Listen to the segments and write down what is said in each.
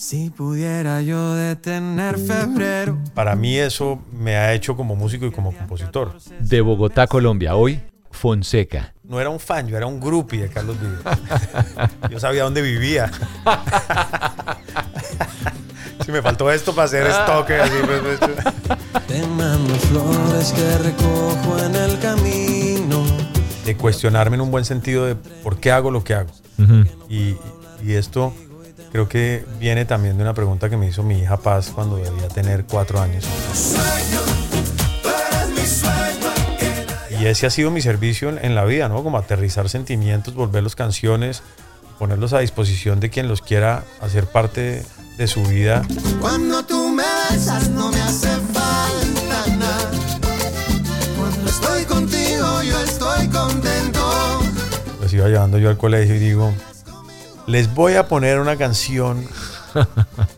Si pudiera yo detener febrero. Para mí eso me ha hecho como músico y como compositor. De Bogotá, Colombia, hoy Fonseca. No era un fan, yo era un groupie de Carlos Vives. yo sabía dónde vivía. si me faltó esto para hacer estoque, así pues, pues, Te mando flores que recojo en el camino. de cuestionarme en un buen sentido de por qué hago lo que hago. Y, y esto creo que viene también de una pregunta que me hizo mi hija Paz cuando debía tener cuatro años. Y ese ha sido mi servicio en, en la vida, ¿no? Como aterrizar sentimientos, volverlos canciones, ponerlos a disposición de quien los quiera hacer parte de su vida. Cuando tú me besas no me hace falta nada. Cuando estoy contigo yo estoy contento. Los iba llevando yo al colegio y digo, les voy a poner una canción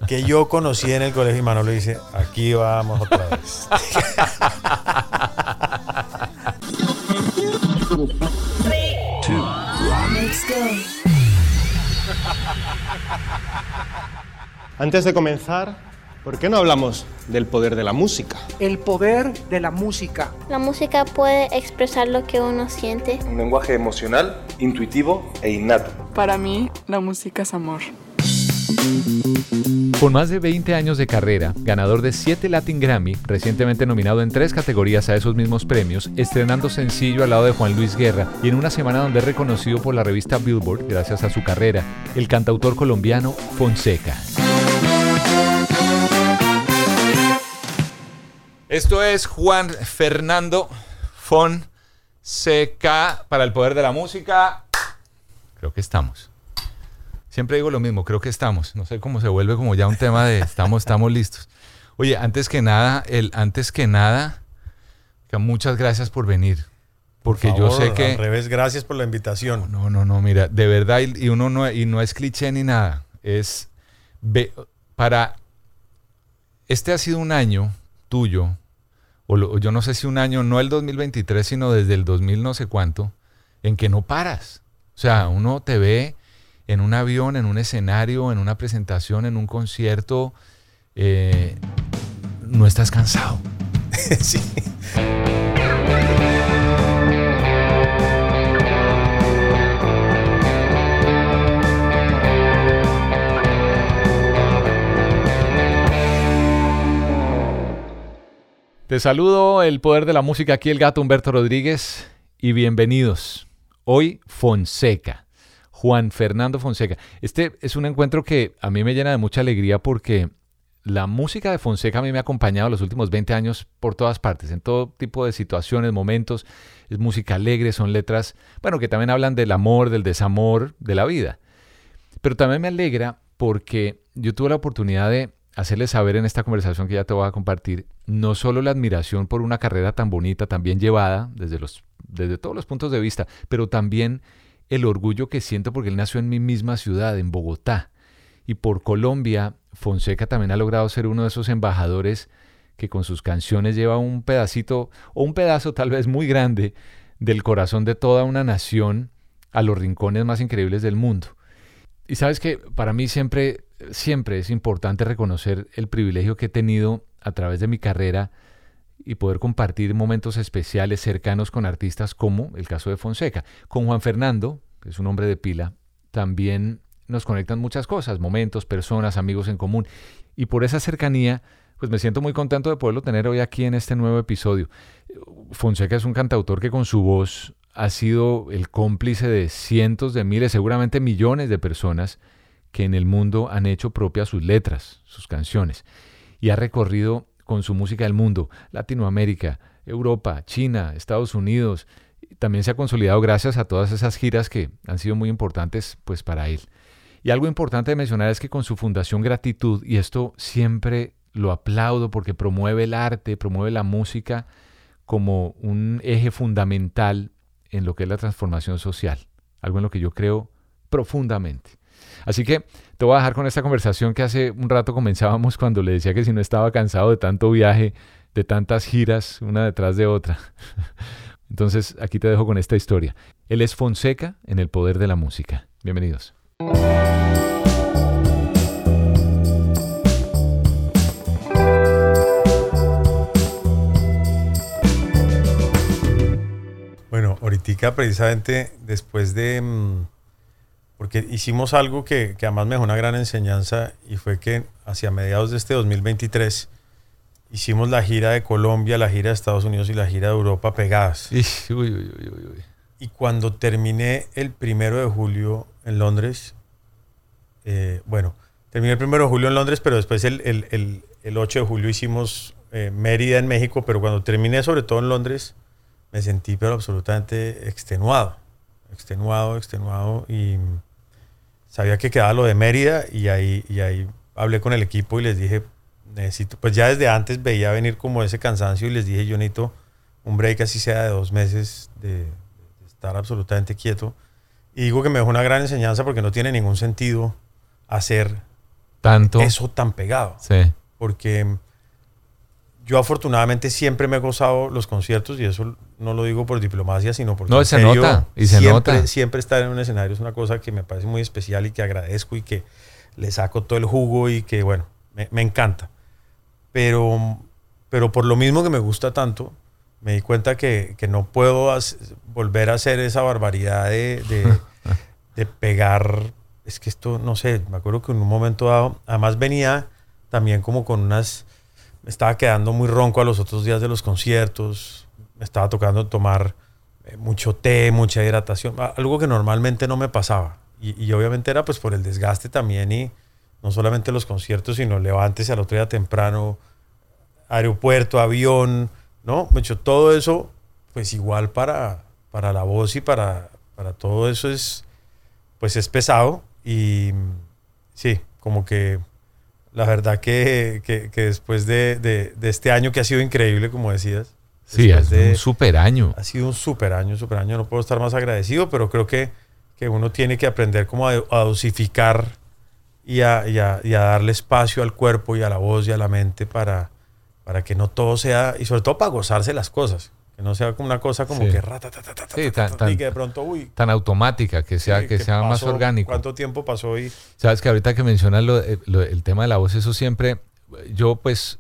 que yo conocí en el colegio y Manolo dice, aquí vamos otra vez. Antes de comenzar, ¿por qué no hablamos del poder de la música? El poder de la música. La música puede expresar lo que uno siente. Un lenguaje emocional, intuitivo e innato. Para mí, la música es amor. Con más de 20 años de carrera, ganador de 7 Latin Grammy, recientemente nominado en tres categorías a esos mismos premios, estrenando sencillo al lado de Juan Luis Guerra y en una semana donde es reconocido por la revista Billboard gracias a su carrera, el cantautor colombiano Fonseca. Esto es Juan Fernando Fonseca para el poder de la música. Creo que estamos. Siempre digo lo mismo, creo que estamos. No sé cómo se vuelve como ya un tema de estamos, estamos listos. Oye, antes que nada, el antes que nada, muchas gracias por venir. Porque Por yo sé que Al revés, gracias por la invitación. no, no, no, mira, de verdad, y, uno no, y no es cliché ni nada. Es ve- para. Este ha sido un año tuyo, o lo- yo no sé si un año, no el 2023, sino desde el 2000 no sé cuánto, en que no paras. O sea, uno te ve en un avión, en un escenario, en una presentación, en un concierto, eh, no estás cansado. sí. Te saludo, el poder de la música, aquí el gato Humberto Rodríguez, y bienvenidos. Hoy Fonseca, Juan Fernando Fonseca. Este es un encuentro que a mí me llena de mucha alegría porque la música de Fonseca a mí me ha acompañado los últimos 20 años por todas partes, en todo tipo de situaciones, momentos. Es música alegre, son letras, bueno, que también hablan del amor, del desamor, de la vida. Pero también me alegra porque yo tuve la oportunidad de hacerles saber en esta conversación que ya te voy a compartir, no solo la admiración por una carrera tan bonita, tan bien llevada, desde, los, desde todos los puntos de vista, pero también el orgullo que siento porque él nació en mi misma ciudad, en Bogotá. Y por Colombia, Fonseca también ha logrado ser uno de esos embajadores que con sus canciones lleva un pedacito, o un pedazo tal vez muy grande, del corazón de toda una nación a los rincones más increíbles del mundo. Y sabes que para mí siempre, siempre es importante reconocer el privilegio que he tenido a través de mi carrera y poder compartir momentos especiales cercanos con artistas como el caso de Fonseca. Con Juan Fernando, que es un hombre de pila, también nos conectan muchas cosas, momentos, personas, amigos en común. Y por esa cercanía, pues me siento muy contento de poderlo tener hoy aquí en este nuevo episodio. Fonseca es un cantautor que con su voz ha sido el cómplice de cientos de miles, seguramente millones de personas que en el mundo han hecho propias sus letras, sus canciones. Y ha recorrido con su música el mundo, Latinoamérica, Europa, China, Estados Unidos. También se ha consolidado gracias a todas esas giras que han sido muy importantes pues para él. Y algo importante de mencionar es que con su fundación Gratitud, y esto siempre lo aplaudo porque promueve el arte, promueve la música como un eje fundamental en lo que es la transformación social, algo en lo que yo creo profundamente. Así que te voy a dejar con esta conversación que hace un rato comenzábamos cuando le decía que si no estaba cansado de tanto viaje, de tantas giras, una detrás de otra. Entonces aquí te dejo con esta historia. Él es Fonseca en el poder de la música. Bienvenidos. Bueno, ahorita precisamente después de... Porque hicimos algo que, que además me dejó una gran enseñanza y fue que hacia mediados de este 2023 hicimos la gira de Colombia, la gira de Estados Unidos y la gira de Europa pegadas. Uy, uy, uy. Y cuando terminé el primero de julio en Londres, eh, bueno, terminé el primero de julio en Londres, pero después el, el- el- el 8 de julio hicimos eh, Mérida en México, pero cuando terminé sobre todo en Londres, me sentí pero absolutamente extenuado, extenuado, extenuado y sabía que quedaba lo de Mérida y ahí, y ahí hablé con el equipo y les dije, necesito, pues ya desde antes veía venir como ese cansancio y les dije, yo necesito un break así sea de dos meses de, de estar absolutamente quieto. Y digo que me dejó una gran enseñanza porque no tiene ningún sentido hacer Tanto. eso tan pegado. Sí. Porque yo afortunadamente siempre me he gozado los conciertos y eso no lo digo por diplomacia, sino porque No, se serio, nota, y se siempre, nota. siempre estar en un escenario es una cosa que me parece muy especial y que agradezco y que le saco todo el jugo y que, bueno, me, me encanta. Pero, pero por lo mismo que me gusta tanto, me di cuenta que, que no puedo volver a hacer esa barbaridad de, de, de pegar. Es que esto, no sé, me acuerdo que en un momento dado, además venía también como con unas, me estaba quedando muy ronco a los otros días de los conciertos, me estaba tocando tomar eh, mucho té, mucha hidratación, algo que normalmente no me pasaba. Y, y obviamente era pues por el desgaste también y no solamente los conciertos, sino levántese al otro día temprano, aeropuerto, avión, ¿no? De hecho, todo eso, pues igual para, para la voz y para, para todo eso es, pues es pesado y sí, como que la verdad que, que- que después de, de- de este año que ha sido increíble, como decías. Sí, es de- un super año. ha sido un super año, super año. No puedo estar más agradecido, pero creo que, que uno tiene que aprender como a, a dosificar y a, y a- y a darle espacio al cuerpo y a la voz y a la mente para, para que no todo sea, y sobre todo para gozarse las cosas. Que no sea como una cosa como Sí. que ratatatata, Sí, tan, tan- y que de pronto, uy, tan automática, que sea, sí, que sea más pasó, orgánico. ¿Cuánto tiempo pasó y Sabes que ahorita que mencionas lo- eh, lo- el tema de la voz, eso siempre, yo pues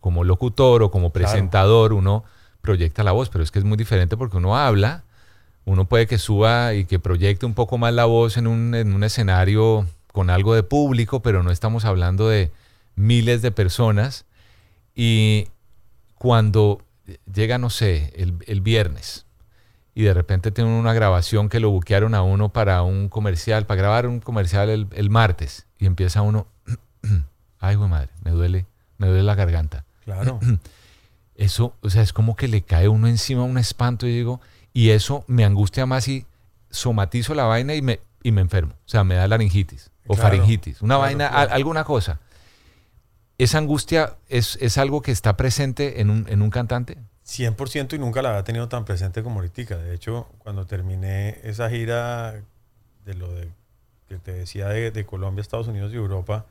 como locutor o como Claro. presentador, uno proyecta la voz, pero es que es muy diferente porque uno habla, uno puede que suba y que proyecte un poco más la voz en un, en un escenario con algo de público, pero no estamos hablando de miles de personas. Y cuando llega, no sé, el, el viernes y de repente tienen una grabación que lo buquearon a uno para un comercial, para grabar un comercial el, el martes y empieza uno, ay, güey madre, me duele, me duele la garganta. Claro. Eso, o sea, es como que le cae uno encima un espanto y digo, y eso me angustia más y somatizo la vaina y me, y me enfermo. O sea, me da laringitis o Claro, faringitis, una claro, vaina, claro. alguna cosa. ¿Esa angustia es, es algo que está presente en un, en un cantante? 100% y nunca la había tenido tan presente como ahorita. De hecho, cuando terminé esa gira de lo de, que te decía de, de Colombia, Estados Unidos y Europa,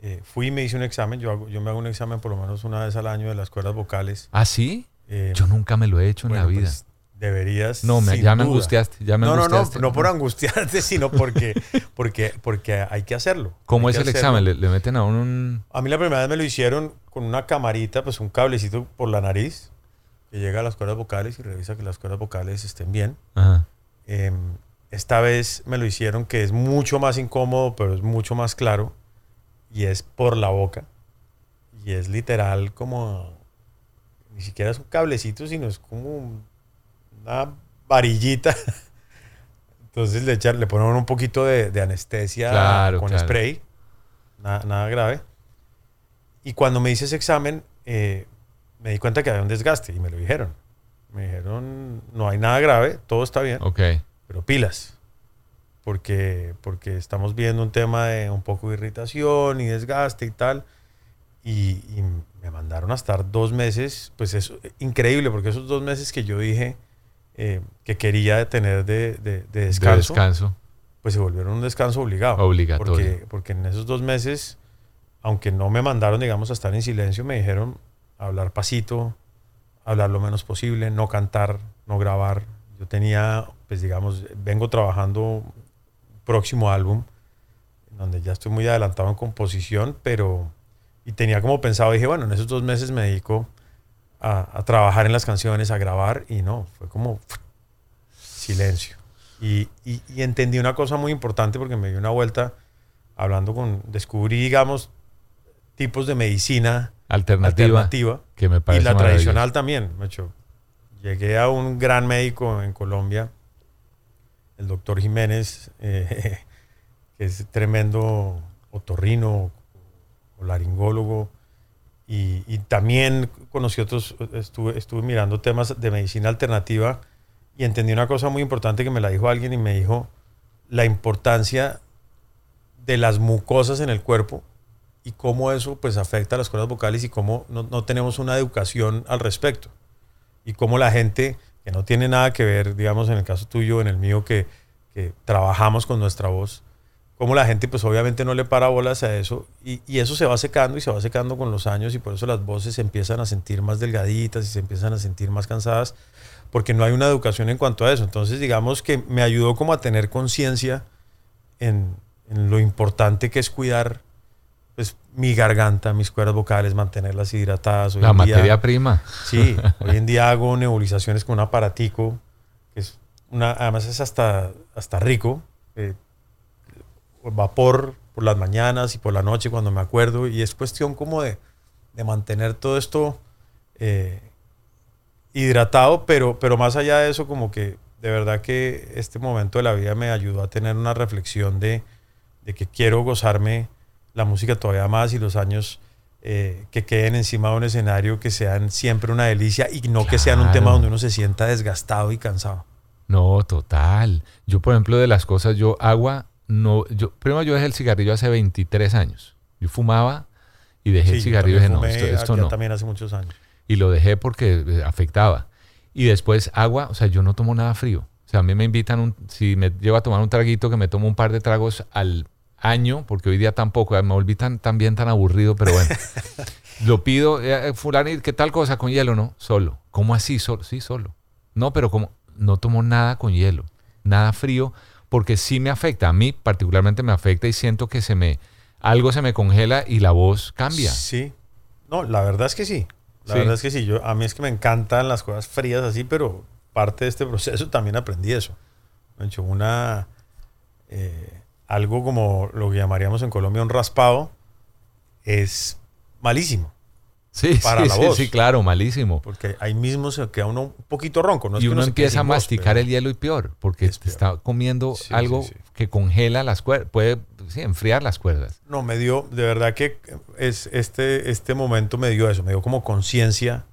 eh, fui y me hice un examen. Yo, hago- yo me hago un examen por lo menos una vez al año de las cuerdas vocales. ¿Ah, sí? Eh, Yo nunca me lo he hecho en la vida. pues, deberías. No, me- ya me angustiaste, ya me no, no, angustiaste. no, no por angustiarte, sino porque, porque, porque hay que hacerlo. ¿Cómo Hay es el hacerlo. examen? ¿Le, le meten a uno un...? A mí la primera vez me lo hicieron con una camarita, pues un cablecito por la nariz, que llega a las cuerdas vocales y revisa que las cuerdas vocales estén bien. Ajá. Eh, esta vez me lo hicieron que es mucho más incómodo, pero es mucho más claro. Y es por la boca. Y es literal como... Ni siquiera es un cablecito, sino es como una varillita. Entonces le, echan, le ponen un poquito de, de anestesia Claro, con claro. spray. Nada, nada grave. Y cuando me hice ese examen, eh, me di cuenta que había un desgaste y me lo dijeron. Me dijeron, no hay nada grave, todo está bien, Ok. pero pilas. Porque, porque estamos viendo un tema de un poco de irritación y desgaste y tal. Y, y me mandaron a estar dos meses, pues es increíble, porque esos dos meses que yo dije eh, que quería tener de, de- de descanso, De descanso. pues se volvieron un descanso obligado. Obligatorio. Porque, porque en esos dos meses, aunque no me mandaron, digamos, a estar en silencio, me dijeron hablar pasito, hablar lo menos posible, no cantar, no grabar. Yo tenía, pues digamos, vengo trabajando próximo álbum, donde ya estoy muy adelantado en composición, pero... Y tenía como pensado, dije, bueno, en esos dos meses me dedico a, a trabajar en las canciones, a grabar, y no, fue como silencio. Y, y- y entendí una cosa muy importante porque me di una vuelta hablando con, descubrí, digamos, tipos de medicina Alternativa. alternativa Que me y parece la maravilloso. tradicional también. macho. Llegué a un gran médico en Colombia, el doctor Jiménez, eh, que es tremendo otorrino o laringólogo. Y, también conocí otros, estuve, estuve mirando temas de medicina alternativa y entendí una cosa muy importante que me la dijo alguien y me dijo la importancia de las mucosas en el cuerpo y cómo eso pues afecta a las cuerdas vocales y cómo no, no tenemos una educación al respecto. Y cómo la gente que no tiene nada que ver, digamos en el caso tuyo, en el mío, que, que trabajamos con nuestra voz, cómo la gente pues obviamente no le para bolas a eso y, y eso se va secando y se va secando con los años y por eso las voces se empiezan a sentir más delgaditas y se empiezan a sentir más cansadas porque no hay una educación en cuanto a eso. Entonces digamos que me ayudó como a tener conciencia en, en lo importante que es cuidar pues, mi garganta, mis cuerdas vocales, mantenerlas hidratadas. Hoy La en día- materia prima. Sí, hoy en día hago nebulizaciones con un aparatico, que es una, además es hasta, hasta rico, eh, vapor por las mañanas y por la noche cuando me acuerdo, y es cuestión como de, de mantener todo esto eh, hidratado, pero, pero más allá de eso, como que de verdad que este momento de la vida me ayudó a tener una reflexión de, de que quiero gozarme la música todavía más y los años eh, que queden encima de un escenario que sean siempre una delicia y no que sean un tema donde uno se sienta desgastado y cansado. No, total. Yo, por ejemplo, de las cosas, yo agua, no, yo, primero yo dejé el cigarrillo hace 23 años. Yo fumaba y dejé el Sí, cigarrillo y dije, no, esto, no. también hace muchos años. Y lo dejé porque eh, afectaba. Y después agua, o sea, yo no tomo nada frío. O sea, a mí me invitan, un, si me llevo a tomar un traguito, que me tomo un par de tragos al año, porque hoy día tampoco, me volví tan, también tan aburrido, pero bueno. lo pido, eh, fulano, ¿y ¿qué tal cosa con hielo? No, solo. ¿Cómo así? Solo. Sí, solo. No, pero como no tomo nada con hielo, nada frío, porque sí me afecta. A mí particularmente me afecta y siento que se me, algo se me congela y la voz cambia. Sí. No, la verdad es que sí. La Sí. verdad es que sí. Yo, a mí es que me encantan las cosas frías así, pero parte de este proceso también aprendí eso. De hecho, una... eh, algo como lo que llamaríamos en Colombia un raspado es malísimo. Sí, para sí, la sí, voz. sí, claro, malísimo. Porque ahí mismo se queda uno un poquito ronco. No es y que uno quede empieza a voz, masticar pero- el hielo y peor, porque Es te peor. está comiendo Sí, algo sí, sí. que congela las cuerdas, puede sí, enfriar las cuerdas. No, me dio, de verdad que es, este, este momento me dio eso, me dio como conciencia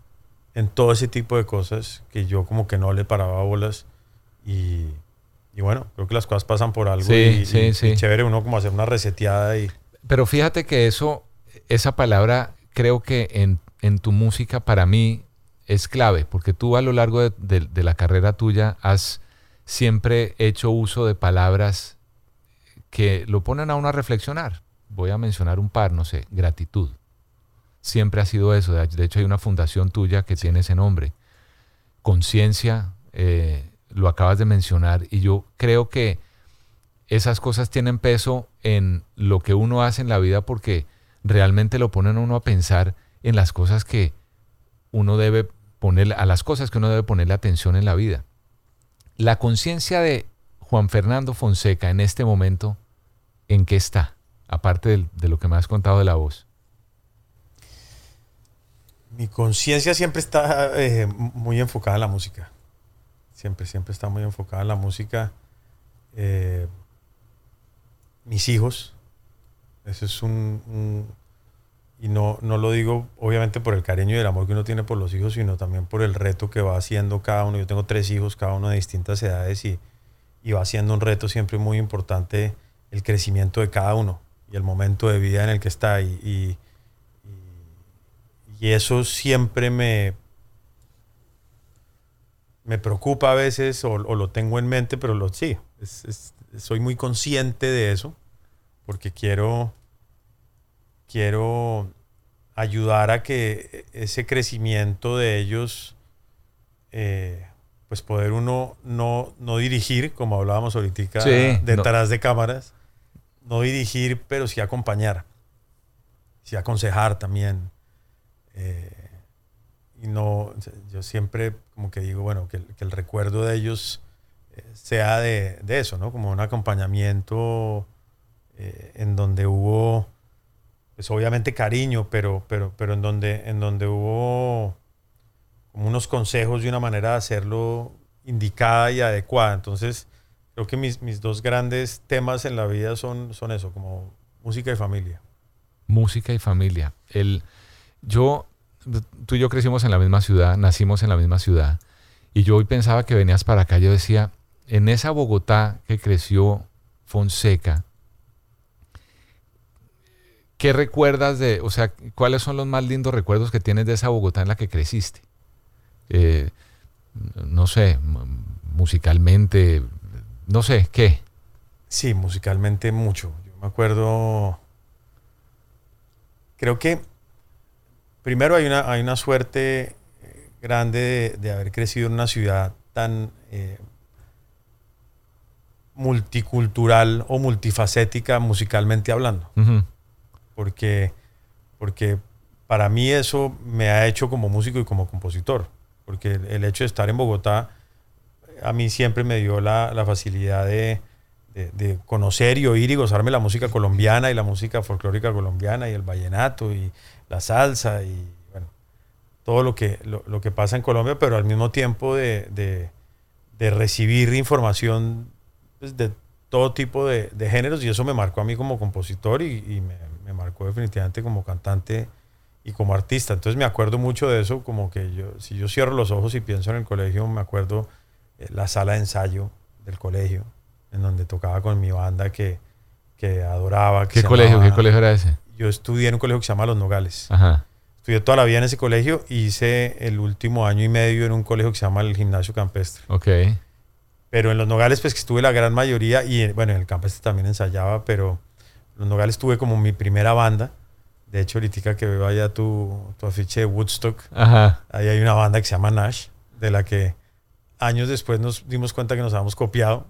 en todo ese tipo de cosas que yo como que no le paraba bolas y, y bueno, creo que las cosas pasan por algo Sí, y, sí, y- y sí. chévere uno como hacer una reseteada y Pero fíjate que eso, esa palabra, creo que en, en tu música para mí es clave, porque tú a lo largo de, de- de la carrera tuya has siempre hecho uso de palabras que lo ponen a uno a reflexionar. Voy a mencionar un par, no sé, gratitud. Siempre ha sido eso. De de hecho, hay una fundación tuya que tiene ese nombre. Conciencia, eh, lo acabas de mencionar, y yo creo que esas cosas tienen peso en lo que uno hace en la vida porque realmente lo ponen a uno a pensar en las cosas que uno debe poner, a las cosas que uno debe ponerle atención en la vida. La conciencia de Juan Fernando Fonseca en este momento, ¿en qué está? Aparte de, lo que me has contado de la voz. Mi conciencia siempre está eh, muy enfocada en la música. Siempre, siempre está muy enfocada en la música. Eh, mis hijos, eso es un... y no, no lo digo obviamente por el cariño y el amor que uno tiene por los hijos, sino también por el reto que va haciendo cada uno. Yo tengo tres hijos, cada uno de distintas edades y, y va siendo un reto siempre muy importante el crecimiento de cada uno y el momento de vida en el que está. Y, y- eso siempre me, me preocupa a veces o, lo tengo en mente, pero lo, sí, es- soy muy consciente de eso porque quiero, quiero ayudar a que ese crecimiento de ellos, eh, pues poder uno no, no dirigir, como hablábamos ahorita, Sí, detrás de cámaras, no dirigir, pero sí acompañar, sí aconsejar también. Eh, y no, yo siempre como que digo, bueno, que, el- que el recuerdo de ellos eh, sea de, de eso, ¿no? Como un acompañamiento eh, en donde hubo, pues obviamente cariño, pero, pero, pero en, donde, en donde hubo como unos consejos y una manera de hacerlo indicada y adecuada. Entonces, creo que mis, mis dos grandes temas en la vida son, son eso, como música y familia. Música y familia. El, yo, tú y yo crecimos en la misma ciudad, nacimos en la misma ciudad. Y yo hoy pensaba que venías para acá, yo decía, en esa Bogotá que creció Fonseca, ¿qué recuerdas de, o sea, cuáles son los más lindos recuerdos que tienes de esa Bogotá en la que creciste? Eh, no sé, musicalmente, no sé, ¿qué? Sí, musicalmente mucho. Yo me acuerdo. Creo que primero hay una, hay una suerte eh, grande de, de haber crecido en una ciudad tan eh, multicultural o multifacética musicalmente hablando. Ujú. Porque, porque para mí eso me ha hecho como músico y como compositor. Porque el, el hecho de estar en Bogotá a mí siempre me dio la, la facilidad de, de- de conocer y oír y gozarme la música colombiana y la música folclórica colombiana y el vallenato y la salsa y bueno, todo lo que, lo, lo que pasa en Colombia, pero al mismo tiempo de, de- de recibir información pues, de todo tipo de, géneros y eso me marcó a mí como compositor y, y me, me marcó definitivamente como cantante y como artista. Entonces me acuerdo mucho de eso, como que yo, si yo cierro los ojos y pienso en el colegio, me acuerdo eh, la sala de ensayo del colegio, en donde tocaba con mi banda que, que adoraba. que ¿Qué colegio, qué colegio era ese? Yo estudié en un colegio que se llama Los Nogales. Ajá. Estudié toda la vida en ese colegio y hice el último año y medio en un colegio que se llama el Gimnasio Campestre. Ok. Pero en Los Nogales, pues que estuve la gran mayoría, y bueno, en el Campestre también ensayaba, pero Los Nogales tuve como mi primera banda. De hecho, ahorita que veo allá tu, tu afiche de Woodstock, Ajá. ahí hay una banda que se llama Nash, de la que años después nos dimos cuenta que nos habíamos copiado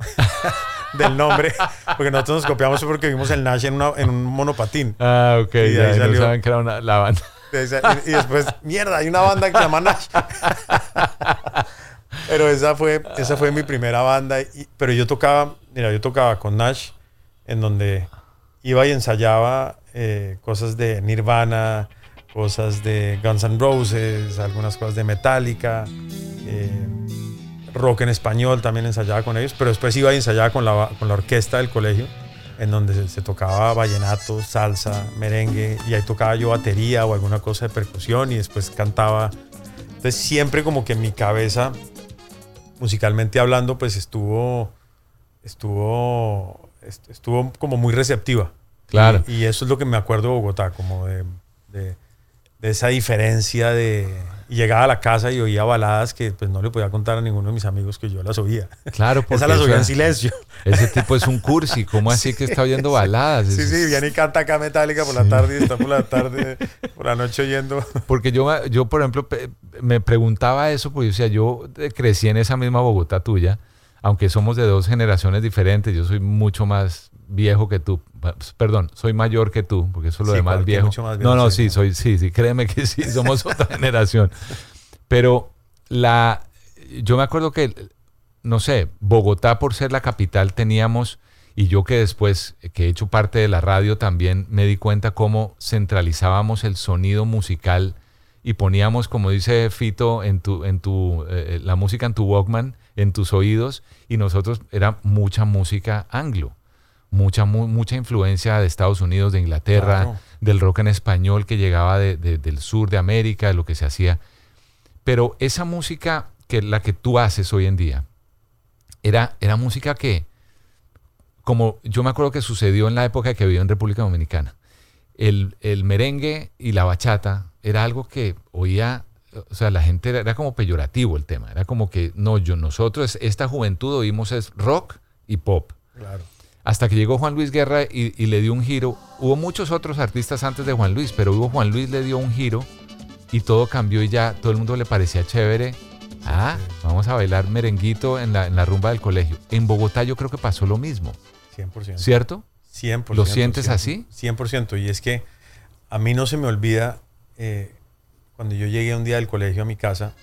del nombre, porque nosotros nos copiamos porque vimos el Nash en, una- en un monopatín. Ah, ok. Y ya, ahí no salió- saben que era una, la banda. y después, mierda, hay una banda que se llama Nash. pero esa fue, esa fue mi primera banda. y- pero yo tocaba, mira, yo tocaba con Nash, en donde iba y ensayaba eh, cosas de Nirvana, cosas de Guns N' Roses, algunas cosas de Metallica, eh, rock en español también ensayaba con ellos, pero después iba y ensayaba con la, con la orquesta del colegio, en donde se, se tocaba vallenato, salsa, merengue, y ahí tocaba yo batería o alguna cosa de percusión y después cantaba. Entonces siempre como que en mi cabeza, musicalmente hablando, pues estuvo, estuvo, est- estuvo como muy receptiva. Claro. Y, y eso es lo que me acuerdo de Bogotá, como de, de- de esa diferencia de... Llegaba a la casa y oía baladas que pues no le podía contar a ninguno de mis amigos que yo las oía. Claro, porque Esas las oía en es- silencio. Ese tipo es un cursi. ¿Cómo así que está oyendo baladas? Sí, Eso sí, es- viene y canta acá Metallica por la Sí. tarde y está por la tarde, por la noche oyendo. Porque yo, yo por ejemplo, me preguntaba eso, porque o sea, yo eh, crecí en esa misma Bogotá tuya, aunque somos de dos generaciones diferentes, yo soy mucho más viejo que tú, Pues, perdón, soy mayor que tú, porque eso es lo Sí, de más viejo. más no, no, sí, soy, sí, sí, créeme que sí, somos otra generación. Pero la, yo me acuerdo que no sé, Bogotá por ser la capital teníamos, y yo que después, eh, que he hecho parte de la radio también, me di cuenta cómo centralizábamos el sonido musical y poníamos, como dice Fito, en tu, en tu, eh, la música en tu Walkman, en tus oídos, y nosotros era mucha música anglo, mucha, mucha influencia de Estados Unidos, de Inglaterra, del rock en español que llegaba de, del sur de América, de lo que se hacía. Pero esa música que la que tú haces hoy en día, era, era música que, como yo me acuerdo que sucedió en la época que vivió en República Dominicana, el, el merengue y la bachata era algo que oía o sea, la gente era, como peyorativo el tema. Era como que, no, yo, nosotros, esta juventud oímos es rock y pop. Claro. Hasta que llegó Juan Luis Guerra y, y, le dio un giro. Hubo muchos otros artistas antes de Juan Luis, pero hubo Juan Luis le dio un giro y todo cambió y ya todo el mundo le parecía chévere. Ah, vamos a bailar merenguito en la, en la rumba del colegio. En Bogotá yo creo que pasó lo mismo. 100%. ¿Cierto? 100%. ¿Lo sientes así? 100%. Y es que a mí no se me olvida eh, cuando yo llegué un día del colegio a mi casa.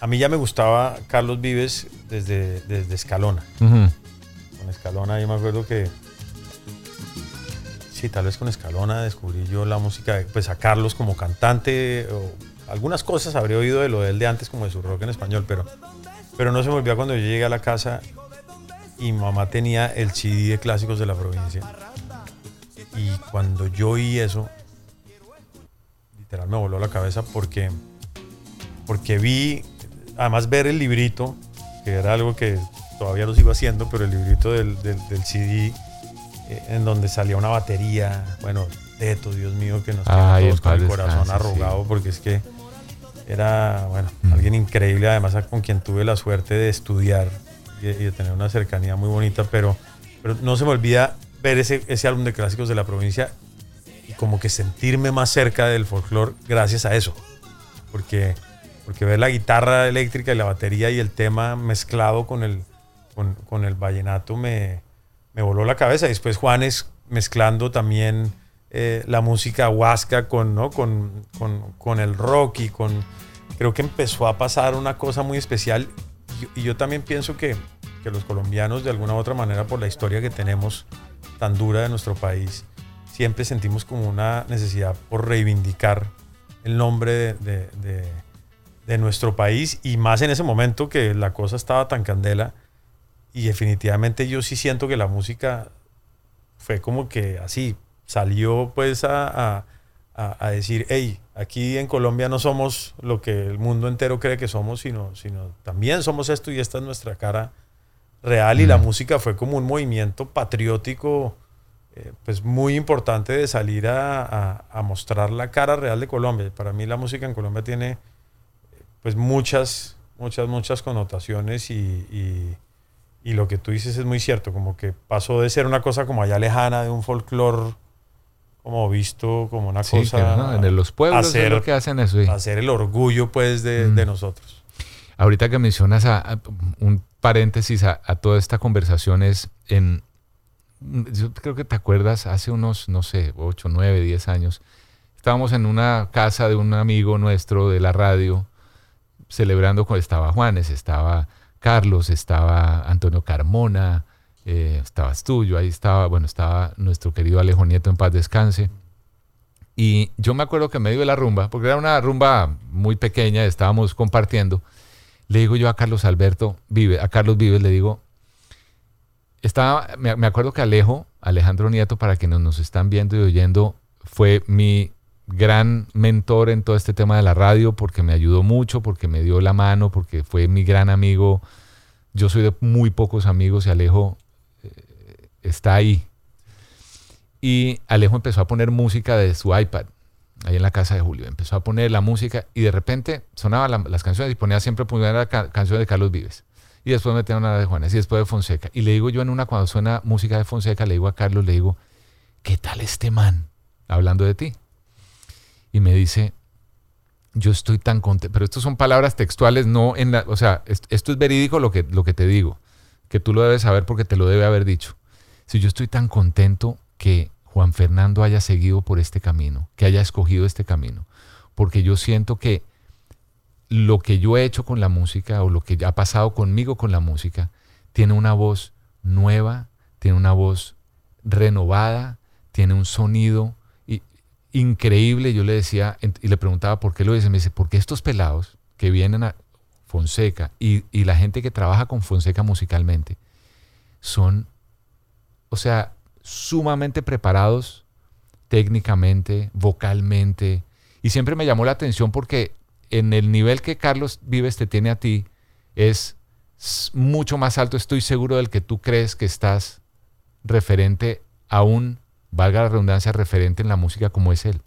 A mí ya me gustaba Carlos Vives desde, desde Escalona. Con Escalona yo me acuerdo que... Sí, tal vez con Escalona descubrí yo la música, pues a Carlos como cantante, o algunas cosas habría oído de lo de él de antes, como de su rock en español, pero, pero no se me olvidó cuando yo llegué a la casa y mamá tenía el CD de clásicos de la provincia. Y cuando yo oí eso, literal me voló la cabeza porque, porque vi, además ver el librito, que era algo que todavía lo sigo haciendo, pero el librito del, del, CD, eh, en donde salía una batería, bueno, Teto, Dios mío, que nos queda todos con el corazón arrugado, porque es que era, bueno, mm. alguien increíble, además con quien tuve la suerte de estudiar y, de tener una cercanía muy bonita, pero, pero no se me olvida ver ese, ese álbum de clásicos de la provincia y como que sentirme más cerca del folclore gracias a eso. Porque, porque ver la guitarra eléctrica y la batería y el tema mezclado con el, con, el vallenato me, me voló la cabeza. Después Juanes mezclando también eh, la música huasca con, ¿no? con, con, con, el rock y con... Creo que empezó a pasar una cosa muy especial y, yo también pienso que, que, los colombianos de alguna u otra manera por la historia que tenemos tan dura de nuestro país, siempre sentimos como una necesidad por reivindicar el nombre de, de, de, de nuestro país y más en ese momento que la cosa estaba tan candela y definitivamente yo sí siento que la música fue como que así, salió pues a, a, decir, hey, aquí en Colombia no somos lo que el mundo entero cree que somos, sino, sino también somos esto y esta es nuestra cara real. Y la música fue como un movimiento patriótico eh, pues muy importante de salir a, a, mostrar la cara real de Colombia. Para mí la música en Colombia tiene pues muchas, muchas, muchas connotaciones y, y, y lo que tú dices es muy cierto, como que pasó de ser una cosa como allá lejana, de un folclore como visto como una cosa. En los pueblos hacer, es lo que hacen eso. Hacer el orgullo, pues, de, de, nosotros. Ahorita que mencionas a, un paréntesis a, toda esta conversación es en. Yo creo que te acuerdas, hace unos, no sé, 8, 9, 10 años, estábamos en una casa de un amigo nuestro de la radio, celebrando, estaba Juanes, estaba Carlos, estaba Antonio Carmona, eh, estabas tú, yo ahí estaba, bueno, estaba nuestro querido Alejo Nieto en paz descanse. Y yo me acuerdo que en medio de la rumba, porque era una rumba muy pequeña, estábamos compartiendo, le digo yo a Carlos Alberto Vive, a Carlos Vives, le digo, estaba, me, acuerdo que Alejo, Alejandro Nieto, para quienes nos están viendo y oyendo, fue mi gran mentor en todo este tema de la radio, porque me ayudó mucho, porque me dio la mano, porque fue mi gran amigo. Yo soy de muy pocos amigos y Alejo está ahí. Y Alejo empezó a poner música de su iPad, ahí en la casa de Julio. Empezó a poner la música y de repente sonaban las canciones y ponía siempre la canción de Carlos Vives. Y después metía una de Juanes y después de Fonseca. Y le digo yo en una, cuando suena música de Fonseca, le digo a Carlos, le digo, ¿qué tal este man? Hablando de ti. Y me dice, yo estoy tan contento, pero estas son palabras textuales, no en la, o sea, esto es verídico lo que, lo que te digo, que tú lo debes saber porque te lo debe haber dicho. Si yo estoy tan contento que Juan Fernando haya seguido por este camino, que haya escogido este camino, porque yo siento que lo que yo he hecho con la música o lo que ha pasado conmigo con la música tiene una voz nueva, tiene una voz renovada, tiene un sonido increíble. Yo le decía y le preguntaba por qué lo dice. Me dice, porque estos pelados que vienen a Fonseca y, y la gente que trabaja con Fonseca musicalmente son, o sea, sumamente preparados técnicamente, vocalmente. Y siempre me llamó la atención porque en el nivel que Carlos Vives te tiene a ti es mucho más alto, estoy seguro, del que tú crees que estás referente a un, valga la redundancia, referente en la música como es él.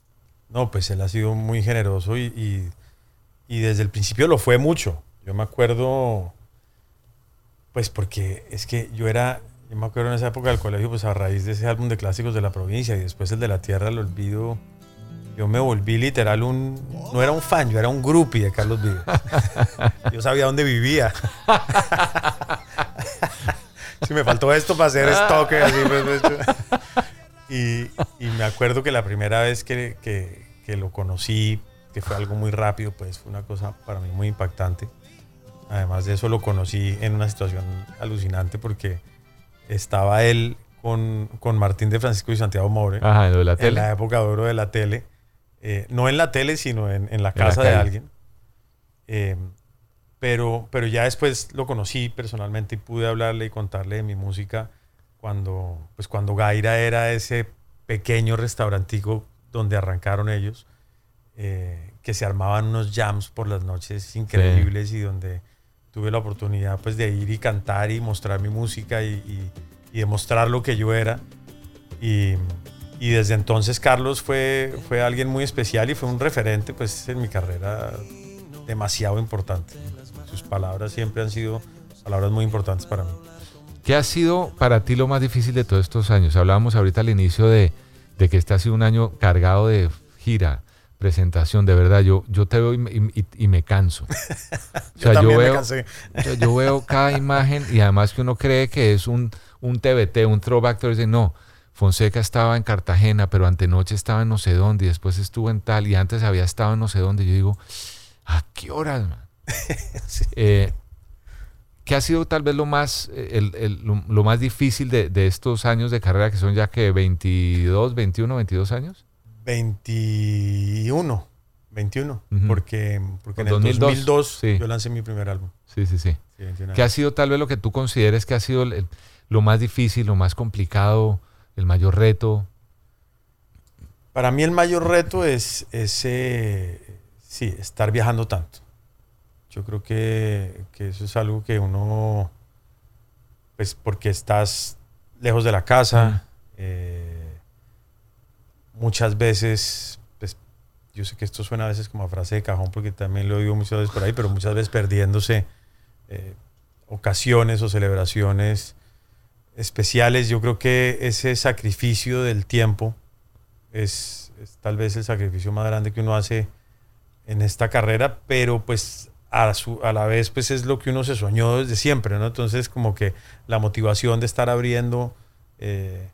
No, pues él ha sido muy generoso y, y- y desde el principio lo fue mucho. Yo me acuerdo, pues porque es que yo era, yo me acuerdo en esa época del colegio, pues a raíz de ese álbum de clásicos de la provincia y después el de la tierra, el olvido, yo me volví literal un, no era un fan, yo era un groupie de Carlos Vives. yo sabía dónde vivía. si me faltó esto para hacer stock, así, pues, pues, y, y me acuerdo que la primera vez que, que- que lo conocí, que fue algo muy rápido, pues fue una cosa para mí muy impactante. Además de eso lo conocí en una situación alucinante porque estaba él con, con Martín de Francisco y Santiago More Ajá, en lo de la en la época de oro de la tele. Eh, no en la tele, sino en, en la la casa de alguien. Eh, pero, pero ya después lo conocí personalmente y pude hablarle y contarle de mi música cuando, pues cuando Gaira era ese pequeño restaurantico donde arrancaron ellos, eh, que se armaban unos jams por las noches increíbles y donde tuve la oportunidad pues de ir y cantar y mostrar mi música y, y- y demostrar lo que yo era. Y, y desde entonces Carlos fue, fue alguien muy especial y fue un referente pues en mi carrera demasiado importante. Sus palabras siempre han sido palabras muy importantes para mí. ¿Qué ha sido para ti lo más difícil de todos estos años? Hablábamos ahorita al inicio de, de que este ha sido un año cargado de gira, presentación, de verdad. Yo, yo te veo y, me- y- y me canso. O Yo también me veo, yo, yo veo cada imagen y además que uno cree que es un, un TBT, un throwback, pero dice, no, Fonseca estaba en Cartagena, pero antenoche estaba en no sé dónde y después estuvo en tal y antes había estado en no sé dónde. Yo digo, ¿a qué horas, man? Eh, ¿Qué ha sido tal vez lo más, eh, el- el- lo, lo más difícil de, de estos años de carrera, que son ya que 22, 21, 22 años? 21, 21, Ujú. porque, porque en el 2002, 2002, sí. yo lancé mi primer álbum. Sí, sí, sí. Sí, 21 ¿Qué ha sido tal vez lo que tú consideres que ha sido el- lo más difícil, lo más complicado, el mayor reto? Para mí el mayor reto es, es, eh, sí, estar viajando tanto. Yo creo que, que eso es algo que uno, pues porque estás lejos de la casa, eh, muchas veces, pues yo sé que esto suena a veces como a frase de cajón porque también lo digo muchas veces por ahí, pero muchas veces perdiéndose eh, ocasiones o celebraciones especiales. Yo creo que ese sacrificio del tiempo es, es tal vez el sacrificio más grande que uno hace en esta carrera, pero pues a, su, a la vez pues es lo que uno se soñó desde siempre, ¿no? Entonces como que la motivación de estar abriendo eh,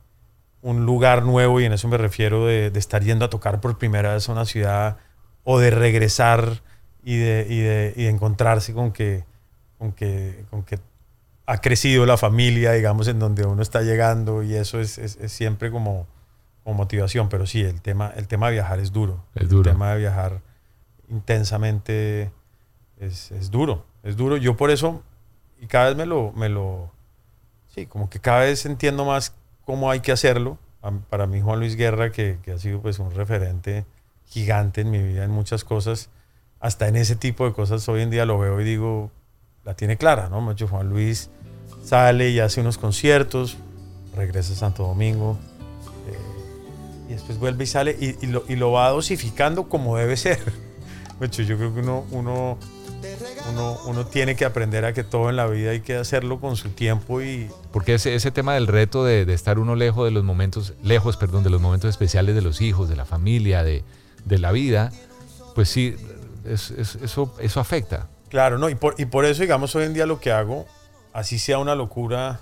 un lugar nuevo, y en eso me refiero de, de estar yendo a tocar por primera vez a una ciudad o de regresar y de, y de, y encontrarse con, que, con que ha crecido la familia, digamos, en donde uno está llegando y eso es, es- es siempre como, como motivación, pero sí, el tema, el tema de viajar es duro. Es duro. El tema de viajar intensamente es, es duro, es duro. Yo por eso, y cada vez me lo, me lo, sí, como que cada vez entiendo más cómo hay que hacerlo. Para mí Juan Luis Guerra, que, que ha sido pues un referente gigante en mi vida en muchas cosas, hasta en ese tipo de cosas hoy en día lo veo y digo, la tiene clara, ¿no? Macho Juan Luis sale y hace unos conciertos, regresa a Santo Domingo, eh, y después vuelve y sale y, y lo, y lo va dosificando como debe ser. Macho, yo creo que uno, uno, uno, uno tiene que aprender a que todo en la vida hay que hacerlo con su tiempo y, Porque ese, ese tema del reto de, de estar uno lejos de los momentos, lejos, perdón, de los momentos especiales de los hijos, de la familia, de, de la vida, pues sí, es- es- eso, eso afecta. Claro, no, y por, y por eso, digamos, hoy en día lo que hago, así sea una locura,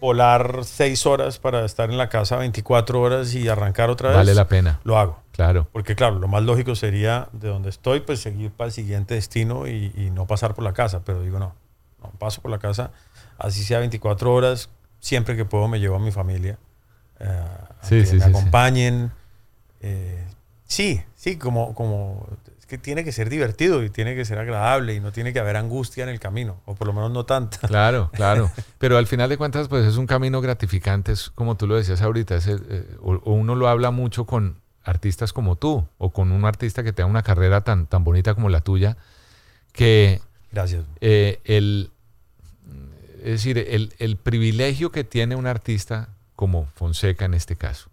volar seis horas para estar en la casa 24 horas y arrancar otra vez. Vale la pena. Lo hago. Claro. Porque claro, lo más lógico sería de donde estoy, pues seguir para el siguiente destino y, y no pasar por la casa. Pero digo, no, no paso por la casa, así sea 24 horas, siempre que puedo me llevo a mi familia. eh, a Sí, que sí, me sí, acompañen. Eh, sí, sí, como, como que tiene que ser divertido y tiene que ser agradable y no tiene que haber angustia en el camino, o por lo menos no tanta. Claro, claro. Pero al final de cuentas, pues es un camino gratificante, es como tú lo decías ahorita, es, eh, o, o uno lo habla mucho con artistas como tú, o con un artista que tenga una carrera tan, tan bonita como la tuya, que Gracias. eh, el, es decir, el, el privilegio que tiene un artista como Fonseca en este caso,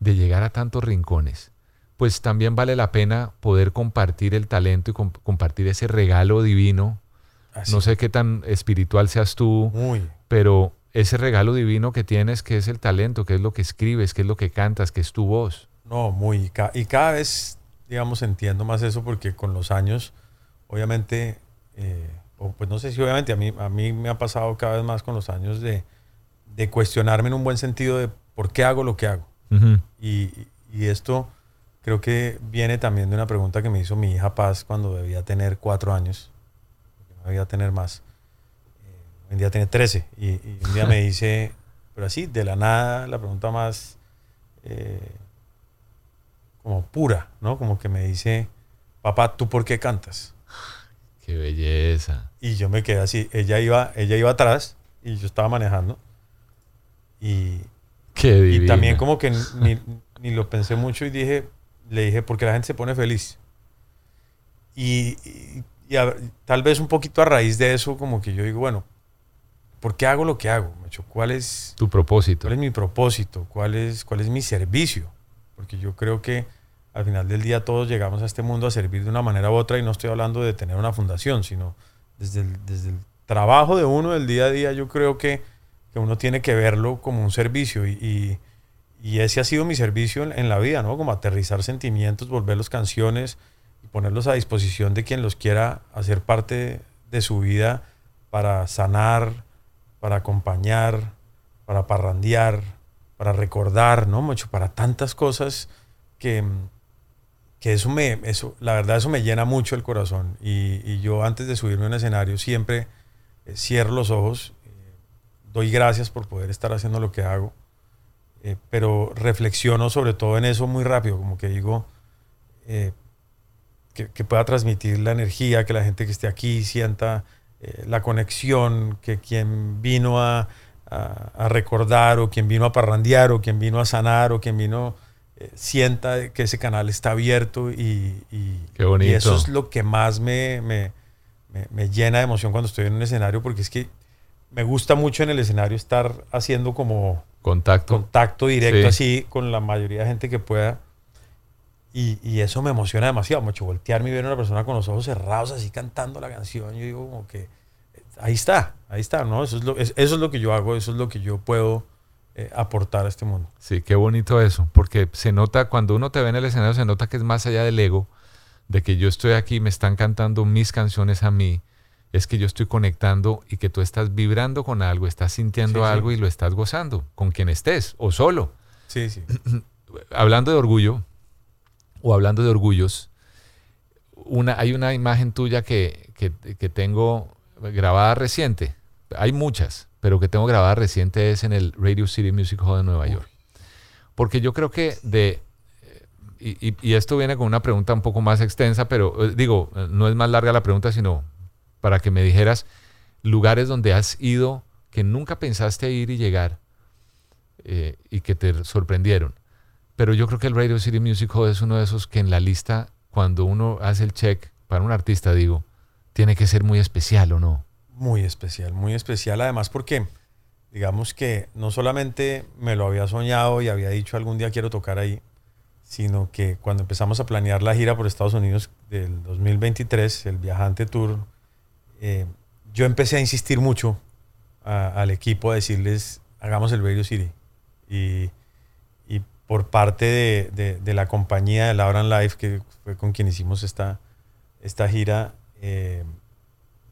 de llegar a tantos rincones, pues también vale la pena poder compartir el talento y comp- compartir ese regalo divino. Así. No sé qué tan espiritual seas tú, Muy. pero ese regalo divino que tienes, que es el talento, que es lo que escribes, que es lo que cantas, que es tu voz. No, muy. Y ca- Y cada vez, digamos, entiendo más eso porque con los años, obviamente, eh, o pues no sé si obviamente, a mí, a mí me ha pasado cada vez más con los años de, de cuestionarme en un buen sentido de por qué hago lo que hago. Y, y esto creo que viene también de una pregunta que me hizo mi hija Paz cuando debía tener cuatro años, no debía tener más. Eh, hoy en día tiene 13 y, y un día me dice, pero así, de la nada, la pregunta más eh, como pura, ¿no? Como que me dice, papá, ¿tú por qué cantas? Qué belleza. Y yo me quedé así, ella iba, ella iba atrás y yo estaba manejando. Y, Qué y también como que ni, ni lo pensé mucho y dije, le dije, porque la gente se pone feliz. Y, y- y a- tal vez un poquito a raíz de eso, como que yo digo, bueno, ¿por qué hago lo que hago? macho? ¿Cuál es, tu propósito. cuál es mi propósito? ¿Cuál es, ¿Cuál es mi servicio? Porque yo creo que al final del día todos llegamos a este mundo a servir de una manera u otra y no estoy hablando de tener una fundación, sino desde el, desde el trabajo de uno del día a día, yo creo que, que uno tiene que verlo como un servicio y, y- y ese ha sido mi servicio en, la vida, ¿no? Como aterrizar sentimientos, volverlos canciones y ponerlos a disposición de quien los quiera hacer parte de su vida para sanar, para acompañar, para parrandear, para recordar, ¿no? Mucho, para tantas cosas que, que eso me, eso, la verdad, eso me llena mucho el corazón. Y, y yo antes de subirme a un escenario siempre eh, cierro los ojos, eh, doy gracias por poder estar haciendo lo que hago, eh, pero reflexiono sobre todo en eso muy rápido, como que digo, eh, que, que pueda transmitir la energía, que la gente que esté aquí sienta eh, la conexión, que quien vino a, a- a recordar o quien vino a parrandear o quien vino a sanar o quien vino eh, sienta que ese canal está abierto y, y- Qué bonito. y eso es lo que más me, me- me- me llena de emoción cuando estoy en un escenario porque es que me gusta mucho en el escenario estar haciendo como Contacto. contacto directo Sí. así con la mayoría de gente que pueda. Y, y eso me emociona demasiado, mucho voltearme y ver a una persona con los ojos cerrados así cantando la canción. Yo digo como que eh, ahí está, ahí está, ¿no? Eso es lo, es- eso es lo que yo hago, eso es lo que yo puedo eh, aportar a este mundo. Sí, qué bonito eso, porque se nota, cuando uno te ve en el escenario, se nota que es más allá del ego, de que yo estoy aquí, me están cantando mis canciones a mí, es que yo estoy conectando y que tú estás vibrando con algo, estás sintiendo Sí, sí. algo y lo estás gozando, con quien estés, o solo. Sí, sí. Hablando de orgullo, o hablando de orgullos, una, hay una imagen tuya que, que, que tengo grabada reciente, hay muchas, pero que tengo grabada reciente es en el Radio City Music Hall de Nueva York. Porque yo creo que de... Y, y- y esto viene con una pregunta un poco más extensa, pero eh, digo, eh, no es más larga la pregunta, sino para que me dijeras lugares donde has ido que nunca pensaste ir y llegar eh, y que te sorprendieron. Pero yo creo que el Radio City Music Hall es uno de esos que en la lista, cuando uno hace el check para un artista, digo, tiene que ser muy especial o no. Muy especial, muy especial. Además, porque digamos que no solamente me lo había soñado y había dicho algún día quiero tocar ahí, sino que cuando empezamos a planear la gira por Estados Unidos del 2023, el Viajante Tour, eh, yo empecé a insistir mucho al equipo a decirles, hagamos el Radio City. Y, por parte de, la compañía de Lauran Life, que fue con quien hicimos esta, esta gira, eh,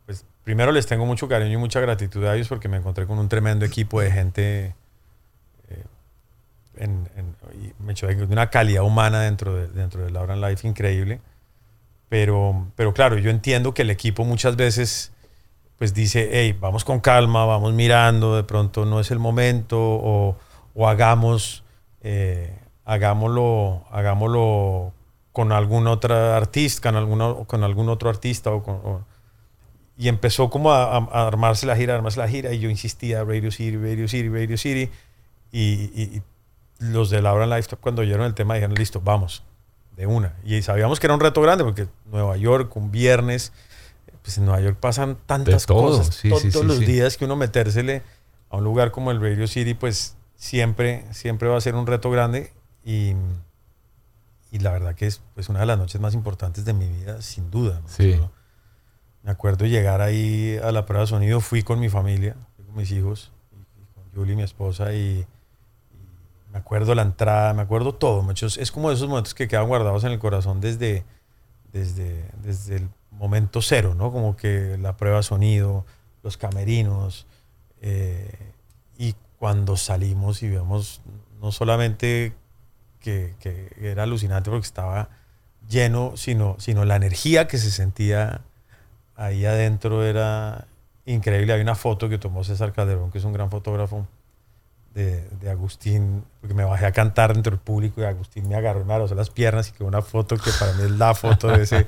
pues primero les tengo mucho cariño y mucha gratitud a ellos porque me encontré con un tremendo equipo de gente eh, en- en- y me echó una calidad humana dentro de, dentro de Laura Life increíble. Pero, pero claro, yo entiendo que el equipo muchas veces pues dice, hey, vamos con calma, vamos mirando, de pronto no es el momento, o, o hagamos, eh, hagámoslo, hagámoslo con algún otro artista, con, alguno, con algún otro artista. O con- o- y empezó como a, a- armarse la gira, armarse la gira, y yo insistía, Radio City, Radio City, Radio City, y, y- y los de Laura Lifestyle cuando oyeron el tema dijeron, listo, vamos, de una. Y sabíamos que era un reto grande, porque Nueva York, un viernes, pues en Nueva York pasan tantas todo, cosas sí, todos sí, sí, los días que uno metérsele a un lugar como el Radio City, pues siempre, siempre va a ser un reto grande y, y la verdad que es pues, una de las noches más importantes de mi vida, sin duda. ¿no? Sí. Yo me acuerdo llegar ahí a la prueba de sonido, fui con mi familia, fui con mis hijos, y, con Julie, mi esposa, y me acuerdo la entrada, me acuerdo todo. macho. Es como esos momentos que quedan guardados en el corazón desde, desde, desde el momento cero, ¿no? Como que la prueba de sonido, los camerinos, eh, y cuando salimos y vemos no solamente que, que era alucinante porque estaba lleno, sino, sino la energía que se sentía ahí adentro era increíble. Hay una foto que tomó César Calderón, que es un gran fotógrafo de, de Agustín, porque me bajé a cantar dentro del público y Agustín me agarró y me las piernas y quedó una foto que para mí es la foto de ese,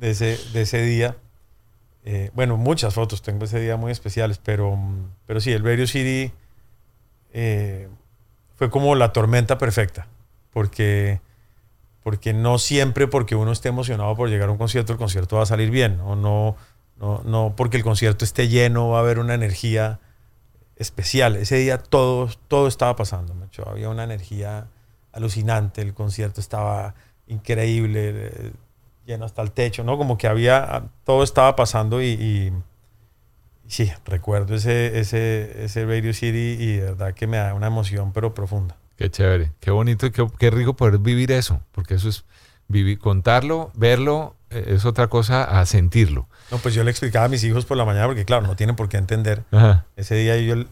de ese, de ese día. Eh, bueno, muchas fotos tengo ese día muy especiales, pero, pero sí, el Radio City eh, fue como la tormenta perfecta, porque, porque no siempre porque uno esté emocionado por llegar a un concierto, el concierto va a salir bien, o no, no, no porque el concierto esté lleno, va a haber una energía especial. Ese día todo, todo estaba pasando, macho. había una energía alucinante, el concierto estaba increíble, eh, lleno hasta el techo, ¿no? Como que había, todo estaba pasando y, sí, recuerdo ese, ese, ese Radio City y de verdad que me da una emoción pero profunda. Qué chévere, qué bonito y qué, qué rico poder vivir eso, porque eso es vivir, contarlo, verlo, es otra cosa a sentirlo. No, pues yo le explicaba a mis hijos por la mañana porque claro, no tienen por qué entender. Ajá. Ese día yo